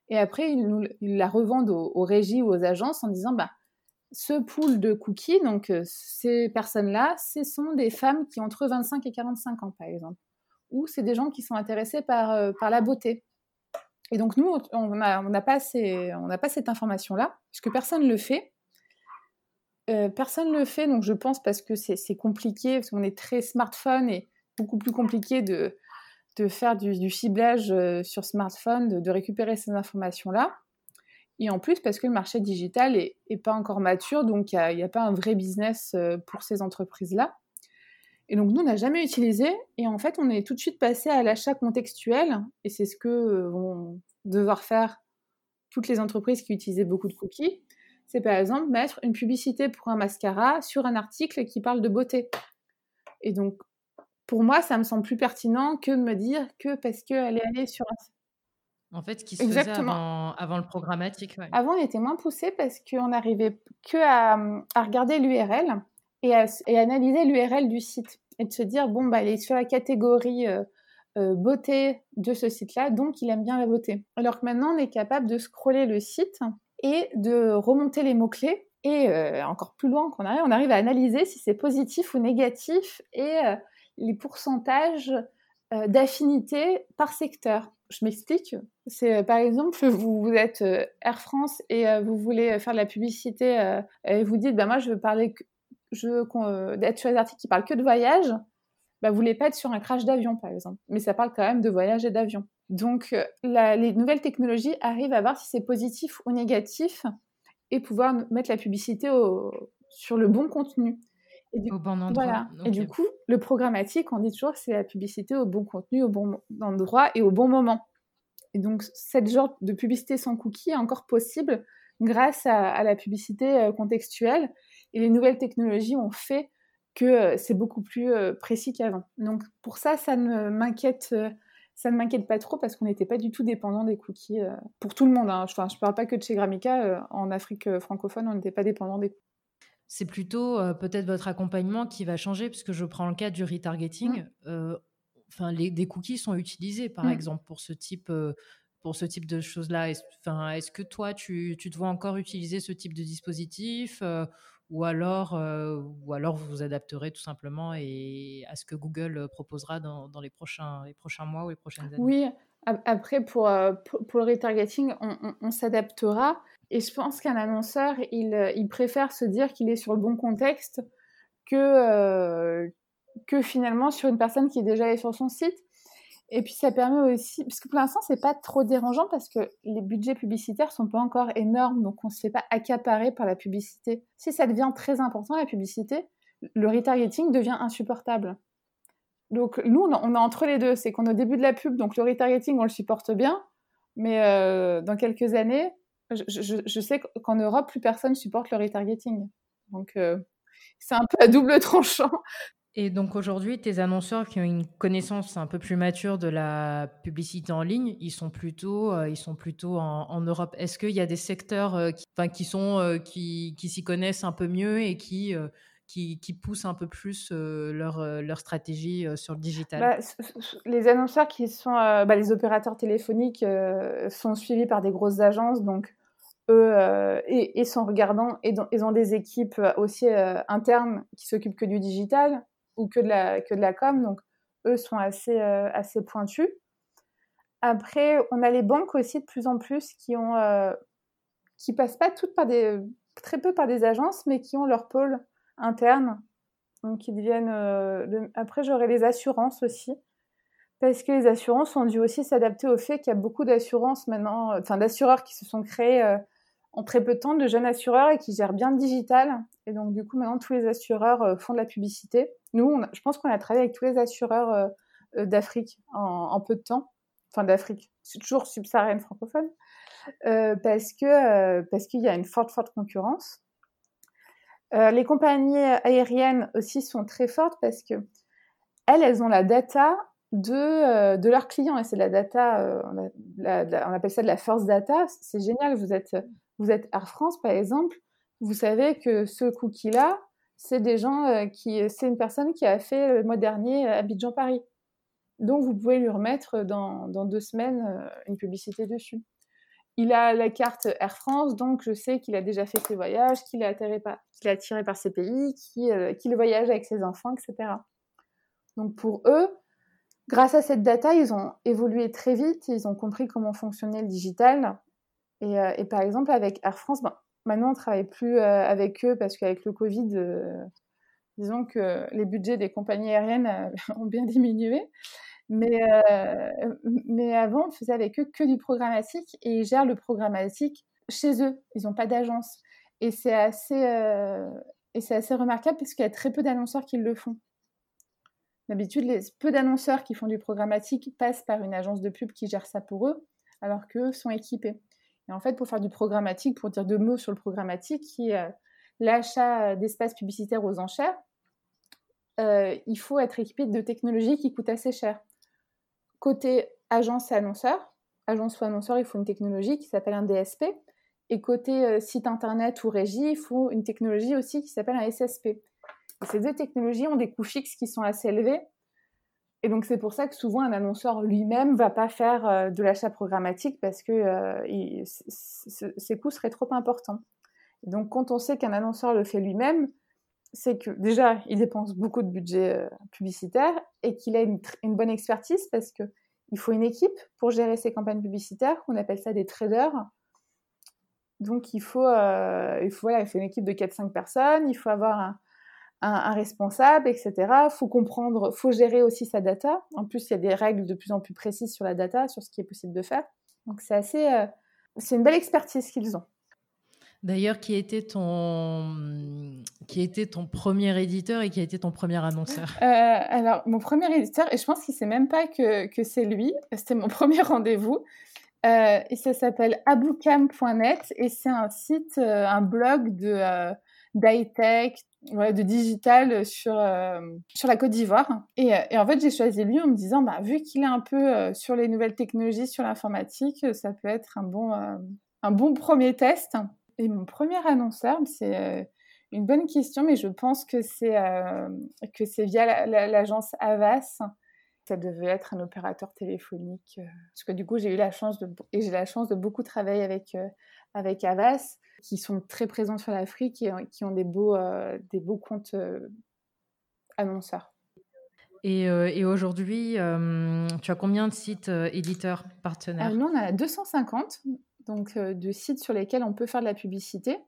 Et après, ils, la revendent aux, régies ou aux agences en disant bah, ce pool de cookies, donc ces personnes-là, ce sont des femmes qui ont entre 25 et 45 ans, par exemple. Ou c'est des gens qui sont intéressés par, par la beauté. Et donc, nous, on n'a pas cette information-là, puisque personne ne le fait. Euh, personne ne le fait, donc je pense parce que c'est compliqué, parce qu'on est très smartphone et beaucoup plus compliqué de, de faire du, ciblage euh, sur smartphone, de, récupérer ces informations-là. Et en plus, parce que le marché digital n'est est pas encore mature, donc il n'y a, a, pas un vrai business euh, pour ces entreprises-là. Et donc, nous, on n'a jamais utilisé. Et en fait, on est tout de suite passé à l'achat contextuel. Et c'est ce que euh, vont devoir faire toutes les entreprises qui utilisaient beaucoup de cookies. C'est par exemple mettre une publicité pour un mascara sur un article qui parle de beauté. Et donc, pour moi, ça me semble plus pertinent que de me dire que parce qu'elle est allée sur un. En fait, qui se Exactement. faisait avant, le programmatique. Avant, on était moins poussé parce qu'on n'arrivait que à, à regarder l'URL et, analyser l'URL du site et de se dire bon bah elle est sur la catégorie euh, euh, beauté de ce site-là, donc il aime bien la beauté. Alors que maintenant on est capable de scroller le site et de remonter les mots clés et euh, encore plus loin qu'on arrive, on arrive à analyser si c'est positif ou négatif et les pourcentages d'affinité par secteur. Je m'explique. C'est par exemple, vous, vous êtes Air France et vous voulez faire de la publicité et vous dites, bah moi je veux parler euh, être sur les articles qui parlent que de voyage, bah, vous voulez pas être sur un crash d'avion, par exemple. Mais ça parle quand même de voyage et d'avion. Donc, euh, les nouvelles technologies arrivent à voir si c'est positif ou négatif et pouvoir mettre la publicité sur le bon contenu. Et du, au bon endroit. Voilà. Et du coup, le programmatique, on dit toujours que c'est la publicité au bon contenu, au bon endroit et au bon moment. Et donc, cette genre de publicité sans cookie est encore possible grâce à la publicité euh, contextuelle et les nouvelles technologies ont fait que euh, c'est beaucoup plus euh, précis qu'avant. Donc pour ça, ça ne m'inquiète, ça ne m'inquiète pas trop parce qu'on n'était pas du tout dépendant des cookies pour tout le monde. Hein. Enfin, je ne parle pas que de chez Gramica. en Afrique francophone, on n'était pas dépendant des cookies. C'est plutôt peut-être votre accompagnement qui va changer, puisque je prends le cas du retargeting. Mmh. enfin, les, des cookies sont utilisés, par mmh. exemple, pour ce type pour ce type de choses-là Enfin, Est-ce que toi, tu, tu, te vois encore utiliser ce type de dispositif ou alors, euh, ou alors vous vous adapterez tout simplement et à ce que Google euh, proposera dans, dans les, prochains, les prochains mois ou les prochaines années? Oui, après pour, euh, pour, le retargeting, on, s'adaptera. Et je pense qu'un annonceur, il, il, préfère se dire qu'il est sur le bon contexte que, que finalement sur une personne qui est déjà allée sur son site. Et puis ça permet aussi, parce que pour l'instant c'est pas trop dérangeant parce que les budgets publicitaires sont pas encore énormes, donc on se fait pas accaparer par la publicité. Si ça devient très important la publicité, le retargeting devient insupportable. Donc nous on est entre les deux, c'est qu'on est au début de la pub, donc le retargeting on le supporte bien, mais euh, dans quelques années, je, sais qu'en Europe plus personne supporte le retargeting. Donc euh, c'est un peu à double tranchant. Et donc aujourd'hui, tes annonceurs qui ont une connaissance un peu plus mature de la publicité en ligne, ils sont plutôt, euh, ils sont plutôt en, Europe. Est-ce qu'il y a des secteurs qui, qui s'y connaissent un peu mieux et qui, qui, poussent un peu plus leur, leur stratégie sur le digital bah, Les annonceurs qui sont, bah, les opérateurs téléphoniques sont suivis par des grosses agences, donc eux, et, et, sont regardants, et ils ont des équipes aussi internes qui s'occupent que du digital ou que de la, que de la com. Donc, eux sont assez, euh, assez pointus. Après, on a les banques aussi de plus en plus qui ont, euh, qui passent pas toutes par des, très peu par des agences, mais qui ont leur pôle interne. Donc, qui deviennent. Euh, après, j'aurai les assurances aussi. Parce que les assurances ont dû aussi s'adapter au fait qu'il y a beaucoup d'assurances maintenant, enfin d'assureurs qui se sont créés en très peu de temps, de jeunes assureurs et qui gèrent bien le digital. Et donc, du coup, maintenant, tous les assureurs font de la publicité. Nous, je pense qu'on a travaillé avec tous les assureurs euh, d'Afrique en, peu de temps. Enfin, d'Afrique, c'est toujours subsaharienne francophone. parce que parce qu'il y a une forte, forte concurrence. Les compagnies aériennes aussi sont très fortes parce que elles, elles ont la data de, de leurs clients et c'est la data, on appelle ça de la force data. C'est génial. Vous êtes, vous êtes Air France, par exemple. Vous savez que ce cookie-là, c'est des gens qui, c'est une personne qui a fait le mois dernier Abidjan-Paris. Donc, vous pouvez lui remettre dans, dans deux semaines une publicité dessus. Il a la carte Air France, donc je sais qu'il a déjà fait ses voyages, qu'il est, attiré par, qu'il ses pays, qu'il voyage avec ses enfants, etc. Donc pour eux, grâce à cette data, ils ont évolué très vite, ils ont compris comment fonctionnait le digital. Et, euh, par exemple, avec Air France, ben, maintenant on ne travaille plus euh, avec eux parce qu'avec le Covid, euh, disons que les budgets des compagnies aériennes <laughs> ont bien diminué. Mais, mais avant, on faisait avec eux que du programmatique et ils gèrent le programmatique chez eux. Ils n'ont pas d'agence. Et c'est assez, et c'est assez remarquable parce qu'il y a très peu d'annonceurs qui le font. D'habitude, les peu d'annonceurs qui font du programmatique passent par une agence de pub qui gère ça pour eux, alors qu'eux sont équipés. Et en fait, pour faire du programmatique, pour dire deux mots sur le programmatique, qui euh, l'achat d'espaces publicitaires aux enchères, euh, il faut être équipé de technologies qui coûtent assez cher. Côté agence et annonceur, agence ou annonceur, il faut une technologie qui s'appelle un DSP. Et côté euh, site internet ou régie, il faut une technologie aussi qui s'appelle un SSP ces deux technologies ont des coûts fixes qui sont assez élevés. Et donc, c'est pour ça que souvent, un annonceur lui-même va pas faire euh, de l'achat programmatique parce que euh, ses coûts seraient trop importants. donc, quand on sait qu'un annonceur le fait lui-même, c'est que déjà, il dépense beaucoup de budget euh, publicitaire et qu'il a une, bonne expertise parce que il faut une équipe pour gérer ses campagnes publicitaires. On appelle ça des traders. Donc, il faut, il il faut une équipe de 4-5 personnes. Il faut avoir un, responsable, etc. Il faut comprendre, faut gérer aussi sa data. En plus, il y a des règles de plus en plus précises sur la data, sur ce qui est possible de faire. Donc, c'est euh, c'est une belle expertise qu'ils ont. D'ailleurs, qui était ton qui était ton premier éditeur et qui a été ton premier annonceur euh, Alors, mon premier éditeur, et je pense qu'il ne sait même pas que, c'est lui, c'était mon <laughs> premier rendez-vous. Euh, et ça s'appelle aboukam.net et c'est un site, un blog de d'high-tech, de digital sur, euh, sur la Côte d'Ivoire. Et, euh, en fait, j'ai choisi lui en me disant, bah, vu qu'il est un peu euh, sur les nouvelles technologies, sur l'informatique, ça peut être un bon, un bon premier test. Et mon premier annonceur, c'est une bonne question, mais je pense que c'est que c'est via l'agence Avas. Ça devait être un opérateur téléphonique. parce que du coup, j'ai eu la chance de, et j'ai la chance de beaucoup travailler avec, avec Avas qui sont très présents sur l'Afrique et qui ont des beaux, euh, des beaux comptes euh, annonceurs. Et, euh, et aujourd'hui, tu as combien de sites éditeurs partenaires? Nous, on a 250 donc, de sites sur lesquels on peut faire de la publicité.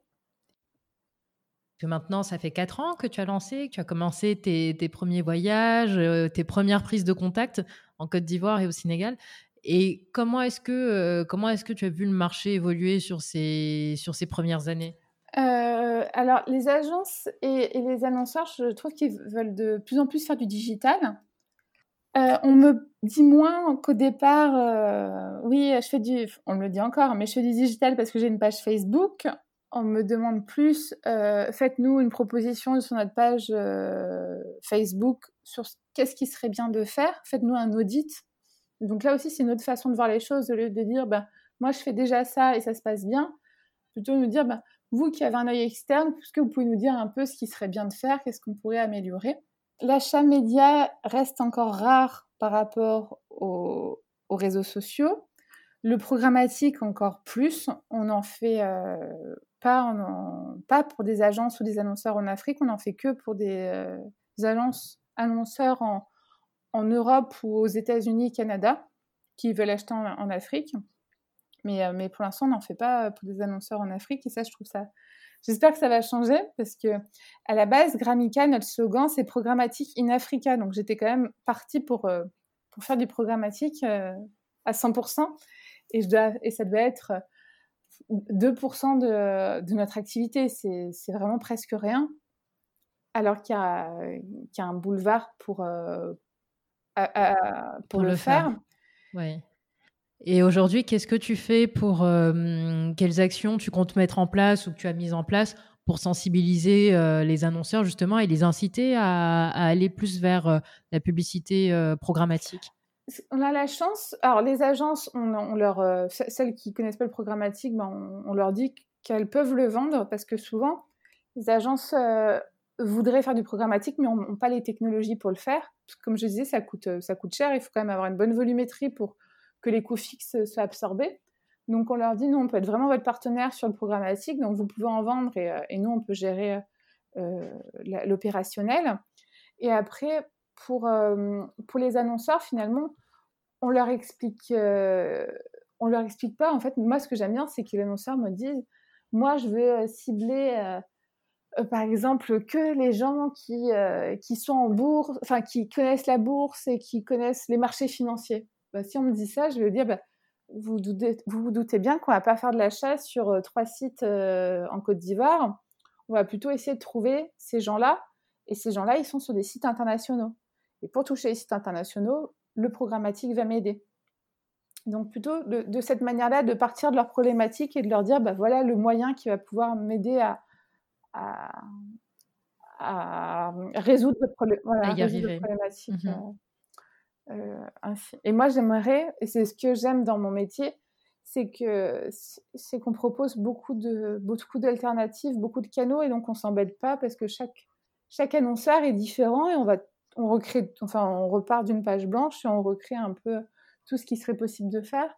Que maintenant, ça fait 4 ans que tu as lancé, que tu as commencé tes, tes premiers voyages, tes premières prises de contact en Côte d'Ivoire et au Sénégal. Et comment est-ce que, euh, comment est-ce que tu as vu le marché évoluer sur ces, sur ces premières années? Euh, alors, les agences et, les annonceurs, je trouve qu'ils veulent de plus en plus faire du digital. Euh, on me dit moins qu'au départ, oui, je fais du, on me le dit encore, mais je fais du digital parce que j'ai une page Facebook. On me demande plus, faites-nous une proposition sur notre page Facebook sur qu'est-ce qui serait bien de faire. Faites-nous un audit donc là aussi, c'est une autre façon de voir les choses, au lieu de dire, bah, moi, je fais déjà ça et ça se passe bien. Plutôt nous dire, bah, vous qui avez un œil externe, est-ce que vous pouvez nous dire un peu ce qui serait bien de faire, qu'est-ce qu'on pourrait améliorer? L'achat média reste encore rare par rapport aux, réseaux sociaux. Le programmatique encore plus. On n'en fait euh, pas, pas pour des agences ou des annonceurs en Afrique, on n'en fait que pour des, euh, agences annonceurs en, en Europe ou aux États-Unis, Canada, qui veulent acheter en, Afrique. Mais, euh, mais pour l'instant, on n'en fait pas pour des annonceurs en Afrique. Et ça, je trouve ça. J'espère que ça va changer parce que à la base, Gramica, notre slogan, c'est programmatique in Africa. Donc j'étais quand même partie pour, euh, pour faire du programmatique euh, à 100%. Et, je dois, et ça doit être 2% de, de, notre activité. C'est vraiment presque rien. Alors qu'il y, y, a un boulevard pour, pour, le, faire. Oui. Et aujourd'hui, qu'est-ce que tu fais pour quelles actions tu comptes mettre en place ou que tu as mises en place pour sensibiliser les annonceurs justement et les inciter à, aller plus vers la publicité programmatique? On a la chance. Alors, les agences, on, leur, celles qui connaissent pas le programmatique, ben, on, leur dit qu'elles peuvent le vendre parce que souvent, les agences voudraient faire du programmatique, mais n'ont pas les technologies pour le faire. Comme je disais, ça coûte, ça coûte cher. Il faut quand même avoir une bonne volumétrie pour que les coûts fixes soient absorbés. Donc on leur dit, nous, on peut être vraiment votre partenaire sur le programmatique, donc vous pouvez en vendre et, euh, nous, on peut gérer euh, l'opérationnel. Et après, pour, euh, pour les annonceurs, finalement, on leur explique, on leur explique pas. En fait, moi, ce que j'aime bien, c'est que les annonceurs me disent, moi, je veux cibler par exemple, que les gens qui, qui sont en bourse, enfin, qui connaissent la bourse et qui connaissent les marchés financiers. Bah, si on me dit ça, je vais dire, bah, vous, doutez, vous, vous doutez bien qu'on va pas faire de l'achat sur euh, trois sites euh, en Côte d'Ivoire. On va plutôt essayer de trouver ces gens-là. Et ces gens-là, ils sont sur des sites internationaux. Et pour toucher les sites internationaux, le programmatique va m'aider. Donc plutôt de, cette manière-là, de partir de leurs problématiques et de leur dire, bah, voilà le moyen qui va pouvoir m'aider à, à, résoudre votre problème, voilà, à y problématique. Mmh euh, euh, et moi, j'aimerais, et c'est ce que j'aime dans mon métier, c'est que c'est qu'on propose beaucoup de beaucoup d'alternatives, beaucoup de canaux, et donc on s'embête pas parce que chaque chaque annonceur est différent et on va on recrée, enfin on repart d'une page blanche et on recrée un peu tout ce qui serait possible de faire.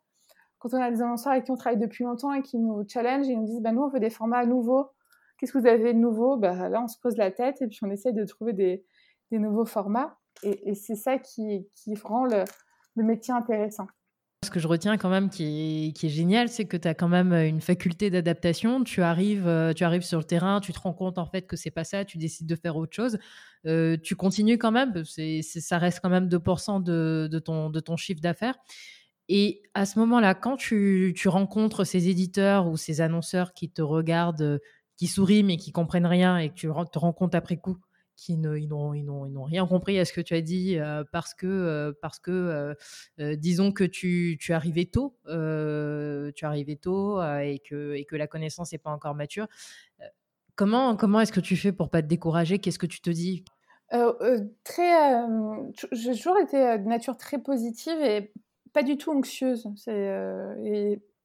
Quand on a des annonceurs avec qui on travaille depuis longtemps et qui nous challenge et nous disent bah nous on veut des formats nouveaux, qu'est-ce que vous avez de nouveau? Bah, là on se pose la tête et puis on essaie de trouver des, des nouveaux formats. Et, c'est ça qui, rend le, métier intéressant. Ce que je retiens quand même qui est, génial, c'est que tu as quand même une faculté d'adaptation. Tu arrives, euh, tu arrives sur le terrain, tu te rends compte en fait que c'est pas ça, tu décides de faire autre chose. Euh, tu continues quand même, ça reste quand même 2% de, ton, chiffre d'affaires. Et à ce moment-là, quand tu, rencontres ces éditeurs ou ces annonceurs qui te regardent, qui sourient mais qui comprennent rien et que tu te rends compte après coup qui n'ont rien compris à ce que tu as dit euh, parce que, euh, euh, disons que tu, arrivais tôt, tu arrivais tôt et, que, la connaissance n'est pas encore mature. Comment, est-ce que tu fais pour pas te décourager? Qu'est-ce que tu te dis? Très, j'ai toujours été de nature très positive et pas du tout anxieuse.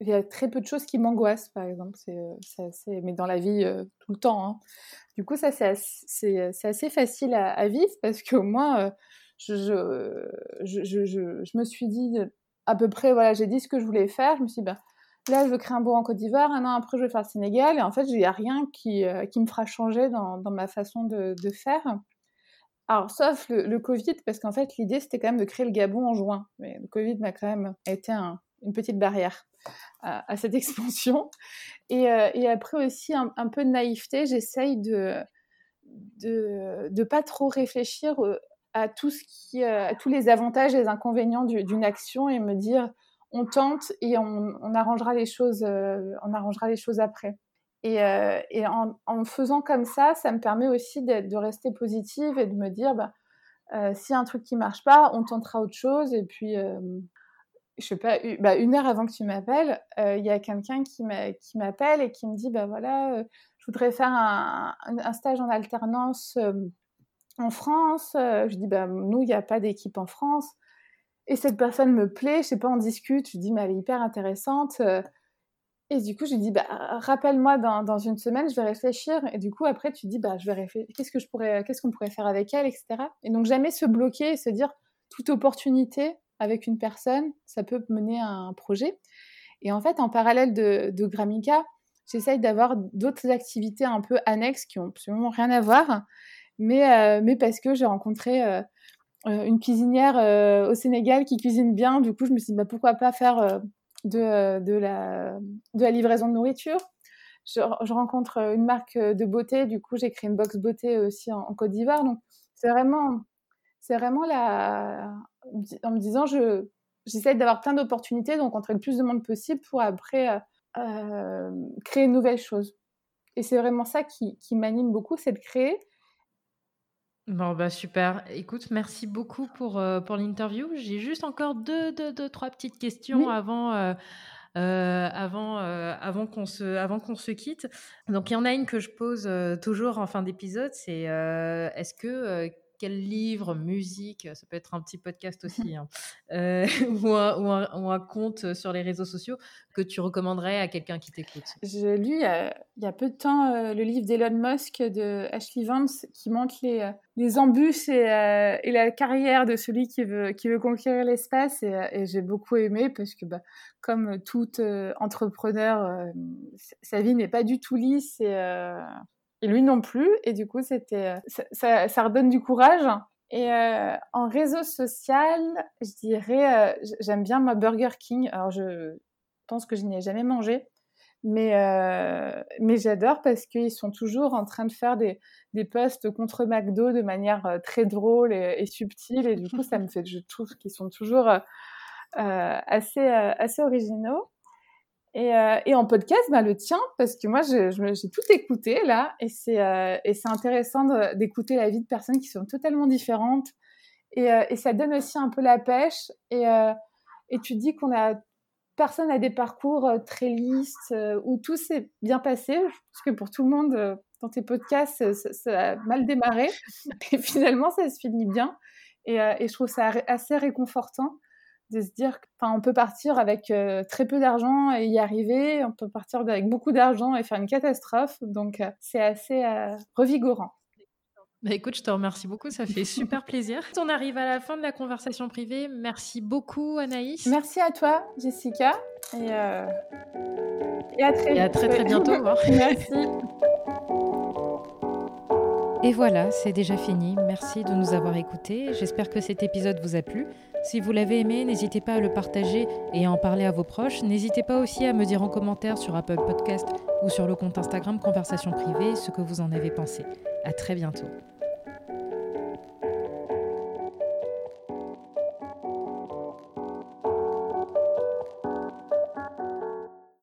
Il y a très peu de choses qui m'angoissent, par exemple. C'est, mais dans la vie, tout le temps. Hein. Du coup, ça, c'est assez, facile à, vivre <laughs> parce qu'au moins, euh, je, je, me suis dit à peu près, voilà, j'ai dit ce que je voulais faire. Je me suis dit, ben, là, je veux créer un bureau en Côte d'Ivoire. Un an après, je veux faire le Sénégal. Et en fait, il n'y a rien qui, euh, qui me fera changer dans, ma façon de, faire. Alors, sauf le, Covid, parce qu'en fait, l'idée, c'était quand même de créer le Gabon en juin. Mais le Covid m'a quand même été une petite barrière à, cette <laughs> expansion. Euh, et, après aussi, un, peu de naïveté, j'essaye de de ne pas trop réfléchir euh, à, tout ce qui, euh, à tous les avantages et les inconvénients d'une action et me dire on tente et on, arrangera les choses on arrangera les choses après et, en, faisant comme ça ça me permet aussi de rester positive et de me dire bah, s'il y a un truc qui marche pas on tentera autre chose et puis je sais pas, bah, une heure avant que tu m'appelles, euh, il y a quelqu'un qui m'appelle et qui me dit, bah voilà, euh, je voudrais faire un, stage en alternance euh, en France. je dis, bah nous, il n'y a pas d'équipe en France. Et cette personne me plaît, je sais pas, on discute, je dis, mais elle est hyper intéressante. Et du coup, je lui dis, bah, rappelle-moi dans, une semaine, je vais réfléchir. Et du coup, après, tu dis, bah, je vais réfléchir, qu'est-ce que je pourrais, qu'est-ce qu'on pourrait faire avec elle, etc. Et donc, jamais se bloquer et se dire, toute opportunité, avec une personne, ça peut mener à un projet. Et en fait, en parallèle de, Gramica, j'essaye d'avoir d'autres activités un peu annexes qui ont absolument rien à voir, mais, euh, mais parce que j'ai rencontré euh, euh, une cuisinière au Sénégal qui cuisine bien. Du coup, je me suis dit, bah, pourquoi pas faire de, de, la, de la livraison de nourriture. Je, rencontre une marque de beauté, du coup, j'ai créé une box beauté aussi en, en Côte d'Ivoire. Donc, c'est vraiment, c'est vraiment la, en me disant, je, j'essaie d'avoir plein d'opportunités, de rencontrer le plus de monde possible pour après euh, euh, créer une nouvelle chose. Et c'est vraiment ça qui, qui m'anime beaucoup, c'est de créer. Bon, bah super. Écoute, merci beaucoup pour, euh, pour l'interview. J'ai juste encore deux, deux, deux, trois petites questions avant, euh, euh, avant, avant qu'on se, avant qu'on se quitte. Donc, il y en a une que je pose toujours en fin d'épisode, c'est est-ce que quel livre, musique, ça peut être un petit podcast <laughs> aussi, hein, euh, <laughs> ou, un, compte sur les réseaux sociaux que tu recommanderais à quelqu'un qui t'écoute? J'ai lu il y a peu de temps euh, le livre d'Elon Musk de Ashley Vance qui montre les, euh, les embûches et, la carrière de celui qui veut, qui veut conquérir l'espace et, j'ai beaucoup aimé parce que bah, comme tout entrepreneur, sa vie n'est pas du tout lisse et et lui non plus. Et du coup, c'était, ça, ça, redonne du courage. Et euh, en réseau social, je dirais, euh, j'aime bien ma Burger King. Alors, je pense que je n'y ai jamais mangé, mais, euh, mais j'adore parce qu'ils sont toujours en train de faire des, des posts contre McDo de manière très drôle et, et, subtile. Et du coup, ça me fait, je trouve qu'ils sont toujours assez, assez originaux. Euh, et, en podcast, bah, le tien, parce que moi, j'ai tout écouté là, et c'est euh, intéressant d'écouter la vie de personnes qui sont totalement différentes. Et, euh, ça donne aussi un peu la pêche. Et, et tu dis qu'on a personne a des parcours très lisses où tout s'est bien passé. Je pense que pour tout le monde, dans tes podcasts, ça, a mal démarré. <laughs> Et finalement, ça se finit bien. Et je trouve ça assez réconfortant de se dire qu'on peut partir avec euh, très peu d'argent et y arriver, on peut partir avec beaucoup d'argent et faire une catastrophe. Donc, euh, c'est assez euh, revigorant. Bah écoute, je te remercie beaucoup, ça fait super <laughs> plaisir. On arrive à la fin de la conversation privée. Merci beaucoup Anaïs. Merci à toi Jessica et, et à très, et à très, très bientôt. <laughs> <laughs> Merci. Et voilà, c'est déjà fini. Merci de nous avoir écoutés. J'espère que cet épisode vous a plu. Si vous l'avez aimé, n'hésitez pas à le partager et à en parler à vos proches. N'hésitez pas aussi à me dire en commentaire sur Apple Podcast ou sur le compte Instagram Conversation Privée ce que vous en avez pensé. À très bientôt.